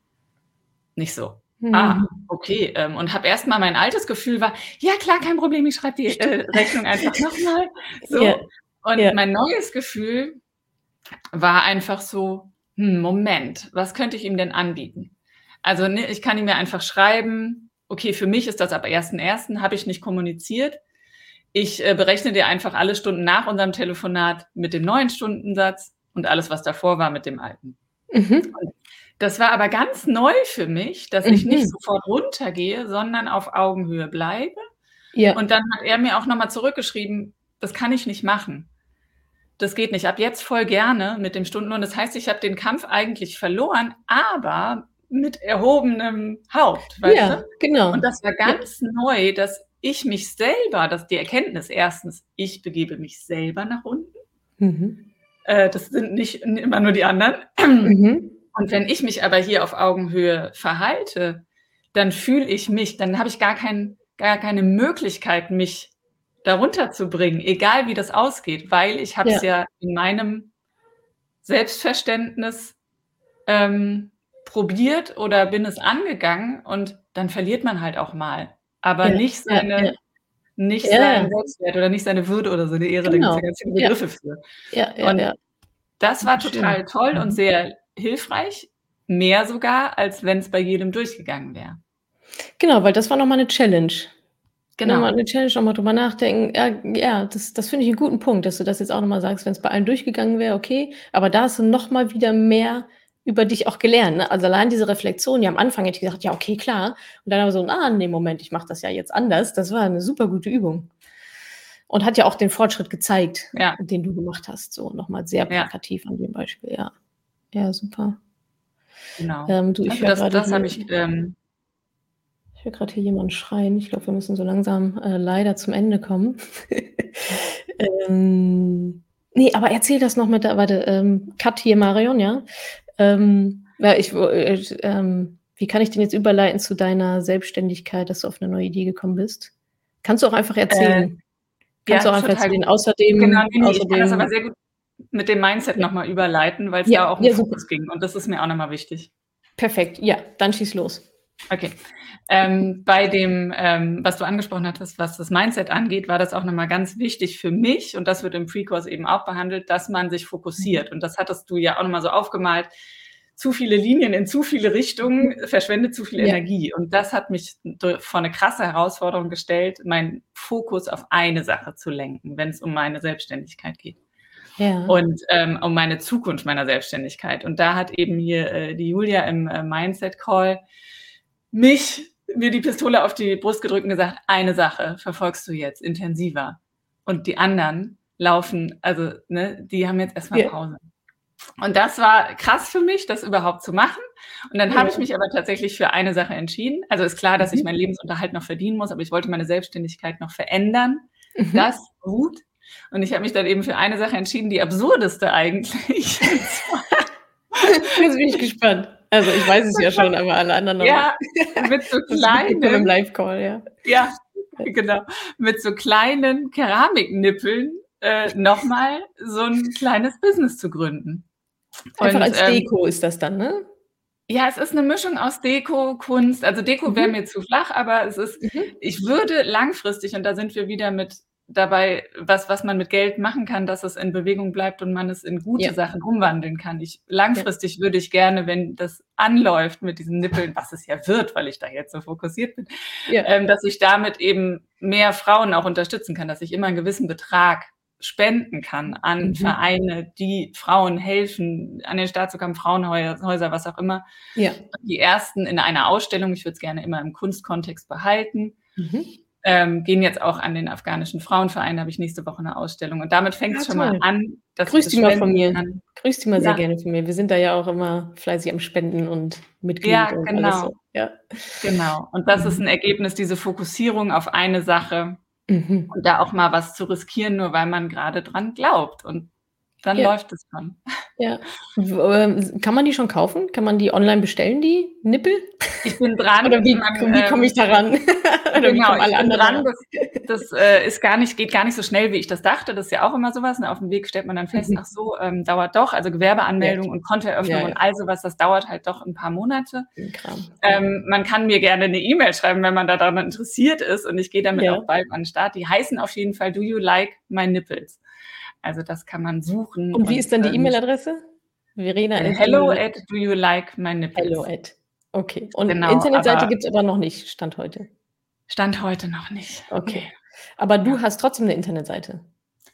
Nicht so: „Ah, Mhm. okay“, ähm, und habe erst mal mein altes Gefühl war: „Ja klar, kein Problem, ich schreibe die, äh, Rechnung einfach noch mal.“ So. Ja. Und Ja. mein neues Gefühl war einfach so: „Hm, Moment, was könnte ich ihm denn anbieten?“ Also, ne, ich kann ihm ja einfach schreiben: „Okay, für mich ist das ab 1.1.“ habe ich nicht kommuniziert. ich äh, berechne dir einfach alle Stunden nach unserem Telefonat mit dem neuen Stundensatz und alles, was davor war, mit dem alten. Mhm. Das war aber ganz neu für mich, dass ich nicht mhm. sofort runtergehe, sondern auf Augenhöhe bleibe. Ja. Und dann hat er mir auch nochmal zurückgeschrieben, das kann ich nicht machen. Das geht nicht. Ab jetzt voll gerne mit dem Stundenlohn. Das heißt, ich habe den Kampf eigentlich verloren, aber mit erhobenem Haupt. Weißt ja, du? genau. Und das war ganz ja. neu, dass ich mich selber, dass die Erkenntnis erstens, ich begebe mich selber nach unten. Mhm. Äh, das sind nicht immer nur die anderen. Mhm. Und wenn ich mich aber hier auf Augenhöhe verhalte, dann fühle ich mich, dann habe ich gar, kein, gar keine Möglichkeit, mich darunter zu bringen, egal wie das ausgeht, weil ich habe es ja. ja. in meinem Selbstverständnis ähm, probiert oder bin es angegangen und dann verliert man halt auch mal. Aber ja. nicht seine, ja. nicht seinen Selbstwert oder nicht seine Würde oder seine Ehre, genau. da gibt es ja Begriffe für. Ja, ja, und das war total Schön. toll und mhm. sehr hilfreich, mehr sogar, als wenn es bei jedem durchgegangen wäre. Genau, weil das war nochmal eine Challenge. Genau. Nochmal eine Challenge, nochmal drüber nachdenken. Ja, ja das, das finde ich einen guten Punkt, dass du das jetzt auch nochmal sagst, wenn es bei allen durchgegangen wäre, okay. Aber da hast du nochmal wieder mehr über dich auch gelernt. Ne? Also allein diese Reflexion, ja am Anfang hätte ich gesagt, ja, okay, klar. Und dann aber so, ah, nee, Moment, ich mache das ja jetzt anders. Das war eine super gute Übung. Und hat ja auch den Fortschritt gezeigt, ja. den du gemacht hast. So nochmal sehr plakativ ja. an dem Beispiel, ja. Ja, super. Genau. Ähm, du, ich also das, das habe ich. Ähm, ich höre gerade hier jemanden schreien. Ich glaube, wir müssen so langsam äh, leider zum Ende kommen. ähm, nee, aber erzähl das noch mit der, warte, ähm, Cut hier, Marion, ja. Ähm, ja ich, äh, ähm, wie kann ich denn jetzt überleiten zu deiner Selbstständigkeit, dass du auf eine neue Idee gekommen bist? Kannst du auch einfach erzählen. Äh, Kannst ja, du auch einfach erzählen. Außerdem, genau, nee, nee, außerdem, ich kann das aber sehr gut mit dem Mindset ja. nochmal überleiten, weil es ja, da auch um ja, Fokus ging. Und das ist mir auch nochmal wichtig. Perfekt, ja, dann schieß los. Okay. Ähm, bei dem, ähm, was du angesprochen hattest, was das Mindset angeht, war das auch nochmal ganz wichtig für mich, und das wird im Pre-Course eben auch behandelt, dass man sich fokussiert. Und das hattest du ja auch nochmal so aufgemalt. Zu viele Linien in zu viele Richtungen verschwendet zu viel ja. Energie. Und das hat mich vor eine krasse Herausforderung gestellt, meinen Fokus auf eine Sache zu lenken, wenn es um meine Selbstständigkeit geht ja. und ähm, um meine Zukunft meiner Selbstständigkeit. Und da hat eben hier äh, die Julia im äh, Mindset Call mich mir die Pistole auf die Brust gedrückt und gesagt, eine Sache verfolgst du jetzt intensiver. Und die anderen laufen, also ne, die haben jetzt erstmal Pause. Ja. Und das war krass für mich, das überhaupt zu machen. Und dann ja. habe ich mich aber tatsächlich für eine Sache entschieden. Also ist klar, dass mhm. ich meinen Lebensunterhalt noch verdienen muss, aber ich wollte meine Selbstständigkeit noch verändern. Mhm. Das ruht und ich habe mich dann eben für eine Sache entschieden, die absurdeste eigentlich. Jetzt bin ich gespannt. Also ich weiß es ja schon, aber alle anderen noch. Ja, mit so kleinen. Im Live-Call, ja. Ja, genau. Mit so kleinen Keramiknippeln äh, nochmal so ein kleines Business zu gründen. Einfach Und, als ähm, Deko ist das dann, ne? Ja, es ist eine Mischung aus Deko, Kunst. Also Deko mhm. wäre mir zu flach, aber es ist, mhm. ich würde langfristig, und da sind wir wieder mit dabei, was, was man mit Geld machen kann, dass es in Bewegung bleibt und man es in gute ja. Sachen umwandeln kann. Ich, langfristig ja. würde ich gerne, wenn das anläuft mit diesen Nippeln, was es ja wird, weil ich da jetzt so fokussiert bin, ja. ähm, dass ich damit eben mehr Frauen auch unterstützen kann, dass ich immer einen gewissen Betrag spenden kann an mhm. Vereine, die Frauen helfen, an den Staatsprogramm Frauenhäuser, was auch immer. Die ersten in einer Ausstellung, ich würde es gerne immer im Kunstkontext behalten. Mhm ähm, gehen jetzt auch an den afghanischen Frauenverein, da habe ich nächste Woche eine Ausstellung. Und damit fängt es ja, schon mal an. Dass Grüß die mal von mir. Kann. Grüß die mal sehr gerne von mir. Wir sind da ja auch immer fleißig am Spenden und Mitglied. Ja, genau. So. Ja. Genau. Und das mhm. ist ein Ergebnis, diese Fokussierung auf eine Sache mhm. und da auch mal was zu riskieren, nur weil man gerade dran glaubt. Und dann ja. läuft es schon. Ja. Ähm, kann man die schon kaufen? Kann man die online bestellen, die Nippel? Ich bin dran. Oder wie, wie komme ich daran? Oder genau, alle ich bin dran. Das, das äh, ist gar nicht, geht gar nicht so schnell, wie ich das dachte. Das ist ja auch immer sowas. Ne? Auf dem Weg stellt man dann fest, mhm. ach so, ähm, dauert doch. Also Gewerbeanmeldung ja. und Kontoeröffnung ja, ja. und all sowas, das dauert halt doch ein paar Monate. Ähm, man kann mir gerne eine E-Mail schreiben, wenn man daran interessiert ist. Und ich gehe damit auch bald an den Start. Die heißen auf jeden Fall Do You Like My Nipples? Also das kann man suchen. Und wie und, ist dann die ähm, E-Mail-Adresse? Verena. Äh, hello at do you like my nipples? Hello at. Okay. Und genau, Internetseite gibt es aber noch nicht, Stand heute. Stand heute noch nicht. Okay. Aber du hast trotzdem eine Internetseite?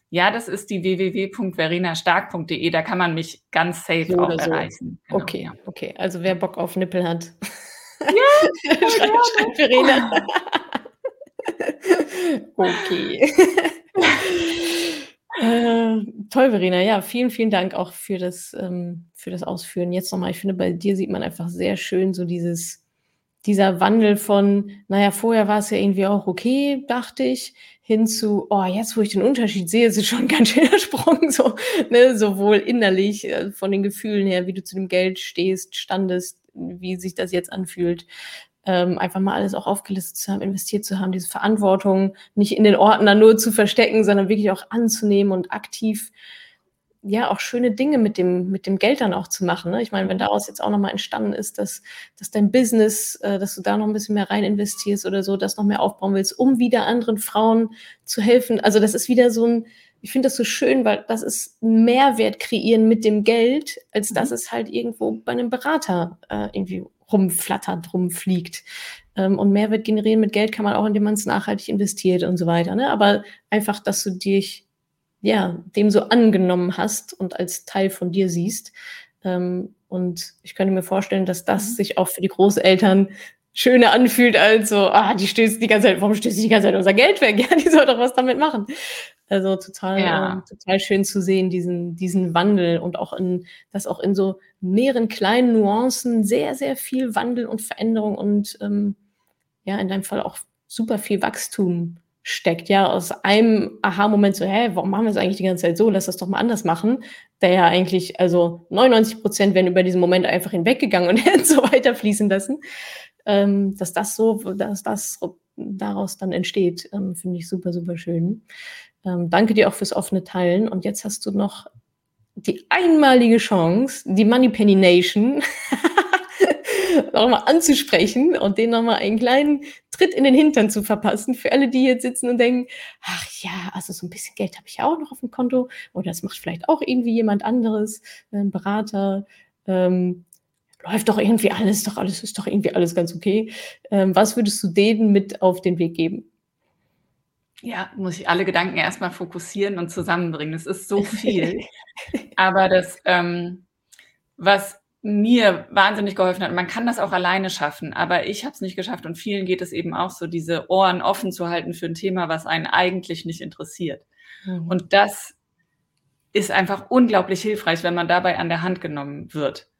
Ja, das ist die www.verenastark.de. Da kann man mich ganz safe so auch so. erreichen. Genau, okay, ja. okay. Also wer Bock auf Nippel hat, ja, schreibt, schreibt Verena. okay. äh, toll, Verena. Ja, vielen, vielen Dank auch für das, ähm, für das Ausführen. Jetzt nochmal, ich finde, bei dir sieht man einfach sehr schön so dieses dieser Wandel von, naja, vorher war es ja irgendwie auch okay, dachte ich, hin zu, oh, jetzt, wo ich den Unterschied sehe, ist es schon ganz schöner Sprung, so, ne, sowohl innerlich, äh, von den Gefühlen her, wie du zu dem Geld stehst, standest, wie sich das jetzt anfühlt. Ähm, einfach mal alles auch aufgelistet zu haben, investiert zu haben, diese Verantwortung nicht in den Orten dann nur zu verstecken, sondern wirklich auch anzunehmen und aktiv ja auch schöne Dinge mit dem, mit dem Geld dann auch zu machen. Ne? Ich meine, wenn daraus jetzt auch nochmal entstanden ist, dass, dass dein Business, äh, dass du da noch ein bisschen mehr rein investierst oder so, das noch mehr aufbauen willst, um wieder anderen Frauen zu helfen. Also das ist wieder so ein, ich finde das so schön, weil das ist Mehrwert kreieren mit dem Geld, als mhm. dass es halt irgendwo bei einem Berater äh, irgendwie rumflattert, rumfliegt. Ähm, und Mehrwert generieren mit Geld kann man auch, indem man es nachhaltig investiert und so weiter. Ne? Aber einfach, dass du dich ja, dem so angenommen hast und als Teil von dir siehst. Ähm, und ich könnte mir vorstellen, dass das mhm. sich auch für die Großeltern schöner anfühlt als so, ah, die stößt die ganze Zeit, warum stößt die ganze Zeit unser Geld weg? Ja, die soll doch was damit machen. Also total, ja. ähm, total schön zu sehen, diesen, diesen Wandel und auch in, dass auch in so mehreren kleinen Nuancen sehr, sehr viel Wandel und Veränderung und ähm, ja, in deinem Fall auch super viel Wachstum steckt, ja, aus einem Aha-Moment so, hä, warum machen wir es eigentlich die ganze Zeit so? Lass das doch mal anders machen. Der ja eigentlich, also 99 Prozent werden über diesen Moment einfach hinweggegangen und hätten so weiterfließen lassen. Ähm, dass das so, dass das daraus dann entsteht, ähm, finde ich super, super schön. Ähm, danke dir auch fürs offene Teilen. Und jetzt hast du noch die einmalige Chance, die Moneypenny Nation nochmal anzusprechen und denen nochmal einen kleinen Tritt in den Hintern zu verpassen. Für alle, die jetzt sitzen und denken, ach ja, also so ein bisschen Geld habe ich ja auch noch auf dem Konto oder das macht vielleicht auch irgendwie jemand anderes, ein Berater. Ähm, läuft doch irgendwie alles, doch alles ist doch irgendwie alles ganz okay. Ähm, was würdest du denen mit auf den Weg geben? Ja, muss ich alle Gedanken erstmal fokussieren und zusammenbringen. Es ist so viel. Aber das, ähm, was mir wahnsinnig geholfen hat. Man kann das auch alleine schaffen, aber ich habe es nicht geschafft und vielen geht es eben auch so, diese Ohren offen zu halten für ein Thema, was einen eigentlich nicht interessiert. Mhm. Und das ist einfach unglaublich hilfreich, wenn man dabei an der Hand genommen wird.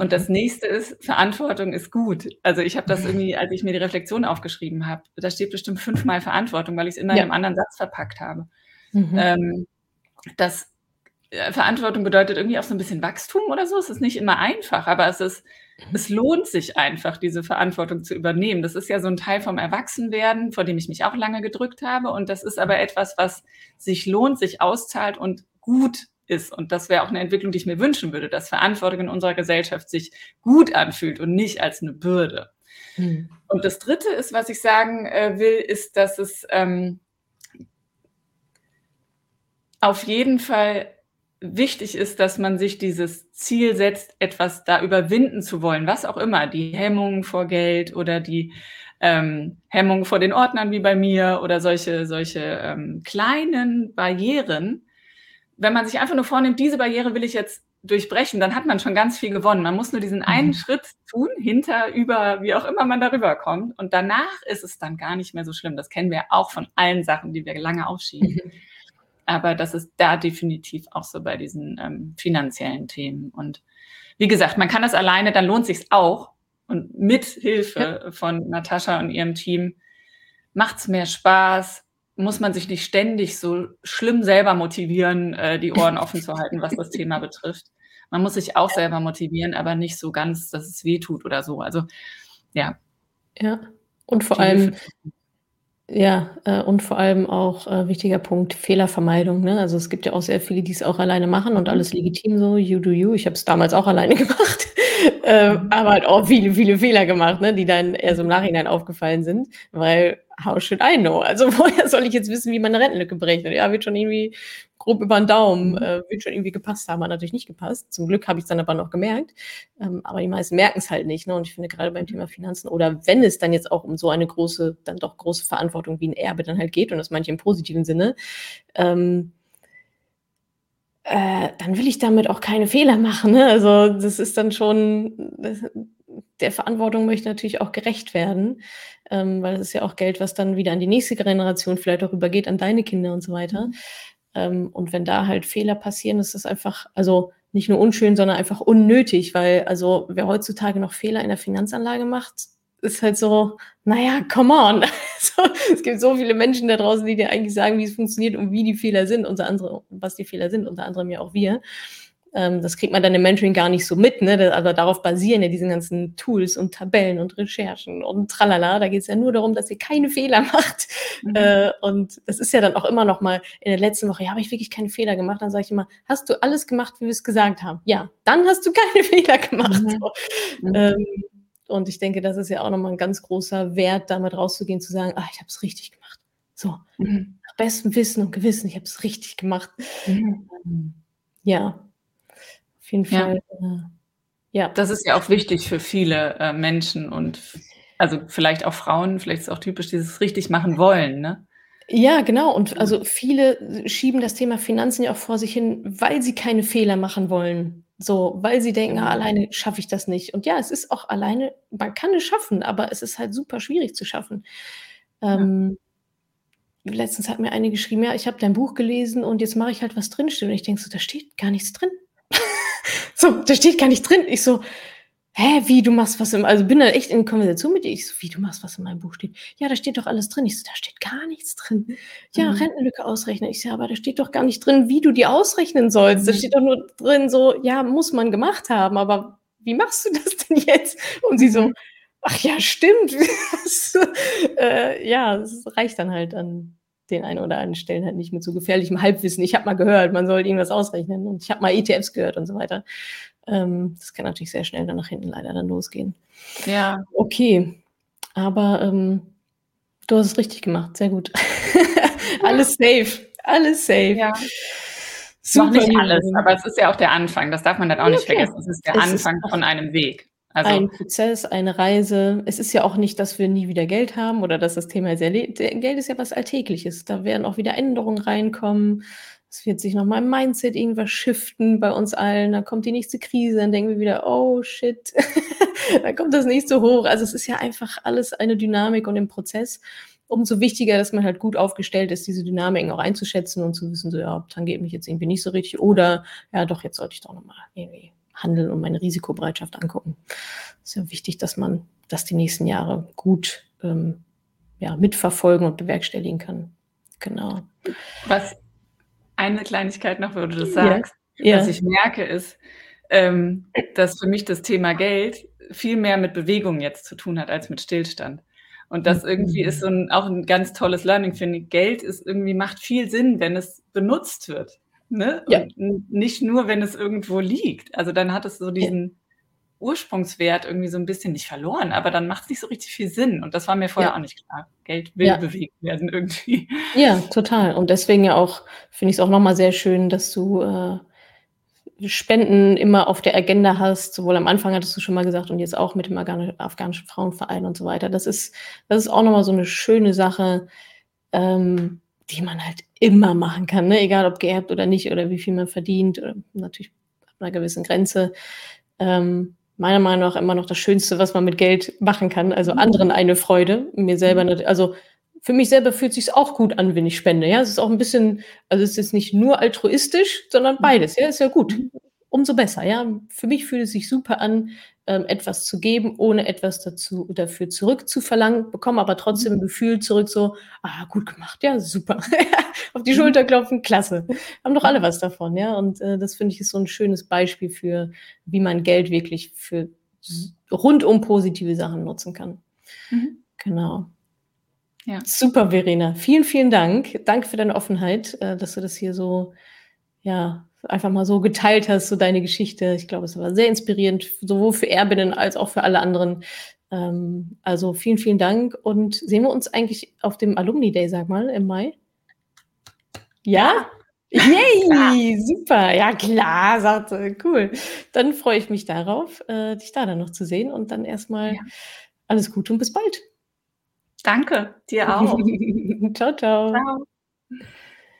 Und mhm. das nächste ist, Verantwortung ist gut. Also ich habe das irgendwie, als ich mir die Reflexion aufgeschrieben habe, da steht bestimmt fünfmal Verantwortung, weil ich es in einem anderen Satz verpackt habe. Mhm. Ähm, das äh, Verantwortung bedeutet irgendwie auch so ein bisschen Wachstum oder so. Es ist nicht immer einfach, aber es ist, mhm. es lohnt sich einfach, diese Verantwortung zu übernehmen. Das ist ja so ein Teil vom Erwachsenwerden, vor dem ich mich auch lange gedrückt habe. Und das ist aber etwas, was sich lohnt, sich auszahlt und gut ist. Und das wäre auch eine Entwicklung, die ich mir wünschen würde, dass Verantwortung in unserer Gesellschaft sich gut anfühlt und nicht als eine Bürde. Mhm. Und das Dritte ist, was ich sagen äh, will, ist, dass es ähm, auf jeden Fall wichtig ist, dass man sich dieses Ziel setzt, etwas da überwinden zu wollen, was auch immer, die Hemmung vor Geld oder die ähm, Hemmung vor den Ordnern wie bei mir oder solche, solche ähm, kleinen Barrieren. Wenn man sich einfach nur vornimmt, diese Barriere will ich jetzt durchbrechen, dann hat man schon ganz viel gewonnen. Man muss nur diesen einen mhm. Schritt tun, hinter, über, wie auch immer man darüber kommt. Und danach ist es dann gar nicht mehr so schlimm. Das kennen wir auch von allen Sachen, die wir lange aufschieben. Mhm aber das ist da definitiv auch so bei diesen ähm, finanziellen Themen. Und wie gesagt, man kann das alleine, dann lohnt sich auch. Und mit Hilfe ja. von Natascha und ihrem Team macht es mehr Spaß, muss man sich nicht ständig so schlimm selber motivieren, äh, die Ohren offen zu halten, was das Thema betrifft. Man muss sich auch selber motivieren, aber nicht so ganz, dass es weh tut oder so. Also ja. Ja. Und vor allem, ja, äh, und vor allem auch äh, wichtiger Punkt, Fehlervermeidung. Ne? Also es gibt ja auch sehr viele, die es auch alleine machen und alles legitim so, you do you. Ich habe es damals auch alleine gemacht, äh, aber halt auch viele, viele Fehler gemacht, ne? die dann eher so im Nachhinein aufgefallen sind, weil how should I know? Also woher soll ich jetzt wissen, wie man eine Rentenlücke berechnet? Ja, wird schon irgendwie grob über den Daumen, mhm. äh, wird schon irgendwie gepasst haben, hat natürlich nicht gepasst. Zum Glück habe ich es dann aber noch gemerkt. Ähm, aber die meisten merken es halt nicht. Ne? Und ich finde gerade beim Thema Finanzen oder wenn es dann jetzt auch um so eine große, dann doch große Verantwortung wie ein Erbe dann halt geht und das manche im positiven Sinne, ähm, äh, dann will ich damit auch keine Fehler machen. Ne? Also das ist dann schon, das, der Verantwortung möchte natürlich auch gerecht werden, ähm, weil es ist ja auch Geld, was dann wieder an die nächste Generation vielleicht auch übergeht, an deine Kinder und so weiter. Mhm. Ähm, und wenn da halt Fehler passieren, ist das einfach, also nicht nur unschön, sondern einfach unnötig, weil also wer heutzutage noch Fehler in der Finanzanlage macht, ist halt so, naja, come on. es gibt so viele Menschen da draußen, die dir eigentlich sagen, wie es funktioniert und wie die Fehler sind, unter anderem, was die Fehler sind, unter anderem ja auch wir. Ähm, das kriegt man dann im Mentoring gar nicht so mit, ne? aber darauf basieren ja diese ganzen Tools und Tabellen und Recherchen und tralala. Da geht es ja nur darum, dass ihr keine Fehler macht. Mhm. Äh, und das ist ja dann auch immer noch mal in der letzten Woche, ja, habe ich wirklich keine Fehler gemacht? Dann sage ich immer, hast du alles gemacht, wie wir es gesagt haben? Ja, dann hast du keine Fehler gemacht. Mhm. So. Mhm. Ähm, und ich denke, das ist ja auch nochmal ein ganz großer Wert, damit rauszugehen, zu sagen, ah, ich habe es richtig gemacht. So, mhm. nach bestem Wissen und Gewissen, ich habe es richtig gemacht. Mhm. Ja, auf jeden Fall. Ja. Äh, ja. Das ist ja auch wichtig für viele äh, Menschen und also vielleicht auch Frauen, vielleicht ist es auch typisch dieses richtig machen wollen, ne? Ja, genau. Und also viele schieben das Thema Finanzen ja auch vor sich hin, weil sie keine Fehler machen wollen. So, weil sie denken, ah, genau. alleine schaffe ich das nicht. Und ja, es ist auch alleine, man kann es schaffen, aber es ist halt super schwierig zu schaffen. Ähm, ja. Letztens hat mir eine geschrieben, ja, ich habe dein Buch gelesen und jetzt mache ich halt was drinstehen. Und ich denke so, da steht gar nichts drin. So, da steht gar nichts drin. Ich so, hä, wie, du machst was im, also bin da echt in Konversation mit dir. Ich so, wie, du machst was in meinem Buch steht. Ja, da steht doch alles drin. Ich so, da steht gar nichts drin. Ja, mhm. Rentenlücke ausrechnen. Ich so, aber da steht doch gar nicht drin, wie du die ausrechnen sollst. Mhm. Da steht doch nur drin so, ja, muss man gemacht haben, aber wie machst du das denn jetzt? Und sie so, mhm. ach ja, stimmt. äh, ja, es reicht dann halt an den einen oder anderen Stellen halt nicht mit so gefährlichem Halbwissen. Ich habe mal gehört, man soll irgendwas ausrechnen und ich habe mal ETFs gehört und so weiter. Ähm, das kann natürlich sehr schnell dann nach hinten leider dann losgehen. Ja. Okay, aber ähm, du hast es richtig gemacht, sehr gut. alles safe, alles safe. Ja. Super Noch nicht alles, aber es ist ja auch der Anfang. Das darf man dann auch nicht okay. vergessen. Es ist der es Anfang ist von einem Weg. Also, ein Prozess, eine Reise. Es ist ja auch nicht, dass wir nie wieder Geld haben oder dass das Thema sehr Geld ist ja was Alltägliches. Da werden auch wieder Änderungen reinkommen. Es wird sich nochmal im Mindset irgendwas shiften bei uns allen. Dann kommt die nächste Krise, dann denken wir wieder, oh shit, dann kommt das nächste hoch. Also es ist ja einfach alles eine Dynamik und im Prozess. Umso wichtiger, dass man halt gut aufgestellt ist, diese Dynamiken auch einzuschätzen und zu wissen, so ja, tangiert mich jetzt irgendwie nicht so richtig oder ja doch, jetzt sollte ich doch nochmal irgendwie handeln und meine Risikobereitschaft angucken. Es ist ja wichtig, dass man das die nächsten Jahre gut ähm, ja, mitverfolgen und bewerkstelligen kann. Genau. Was eine Kleinigkeit noch, wo du das sagst, ja. was ich merke, ist, ähm, dass für mich das Thema Geld viel mehr mit Bewegung jetzt zu tun hat als mit Stillstand. Und das irgendwie ist so ein, auch ein ganz tolles Learning, finde ich. Geld ist irgendwie, macht viel Sinn, wenn es benutzt wird. Ne? Ja. Und nicht nur, wenn es irgendwo liegt. Also dann hat es so diesen Ursprungswert irgendwie so ein bisschen nicht verloren, aber dann macht es nicht so richtig viel Sinn. Und das war mir vorher ja. auch nicht klar. Geld will ja. bewegt werden irgendwie. Ja, total. Und deswegen ja auch, finde ich es auch nochmal sehr schön, dass du äh, Spenden immer auf der Agenda hast. Sowohl am Anfang hattest du schon mal gesagt und jetzt auch mit dem afghanischen Frauenverein und so weiter. Das ist, das ist auch nochmal so eine schöne Sache, ähm, die man halt immer machen kann, ne? egal ob geerbt oder nicht oder wie viel man verdient, oder natürlich ab einer gewissen Grenze. Ähm, meiner Meinung nach immer noch das Schönste, was man mit Geld machen kann. Also mhm. anderen eine Freude, mir selber, mhm. also für mich selber fühlt sich auch gut an, wenn ich spende. Ja, es ist auch ein bisschen, also es ist nicht nur altruistisch, sondern mhm. beides. Ja, ist ja gut. Umso besser. Ja, für mich fühlt es sich super an, ähm, etwas zu geben, ohne etwas dazu dafür zurückzuverlangen, bekomme aber trotzdem ein Gefühl zurück, so, ah, gut gemacht, ja, super. Auf die Schulter klopfen, klasse. Haben doch alle was davon, ja. Und äh, das finde ich ist so ein schönes Beispiel für, wie man Geld wirklich für rundum positive Sachen nutzen kann. Mhm. Genau. Ja. Super, Verena. Vielen, vielen Dank. Danke für deine Offenheit, äh, dass du das hier so, ja, einfach mal so geteilt hast, so deine Geschichte. Ich glaube, es war sehr inspirierend, sowohl für Erbinnen als auch für alle anderen, Ähm, also vielen, vielen Dank und sehen wir uns eigentlich auf dem Alumni Day, sag mal, im Mai? Ja? Yay, super. Ja, klar, sagte. Cool. Dann freue ich mich darauf, äh, dich da dann noch zu sehen und dann erstmal Ja. alles Gute und bis bald. Danke, dir auch. Ciao, ciao. Tschau.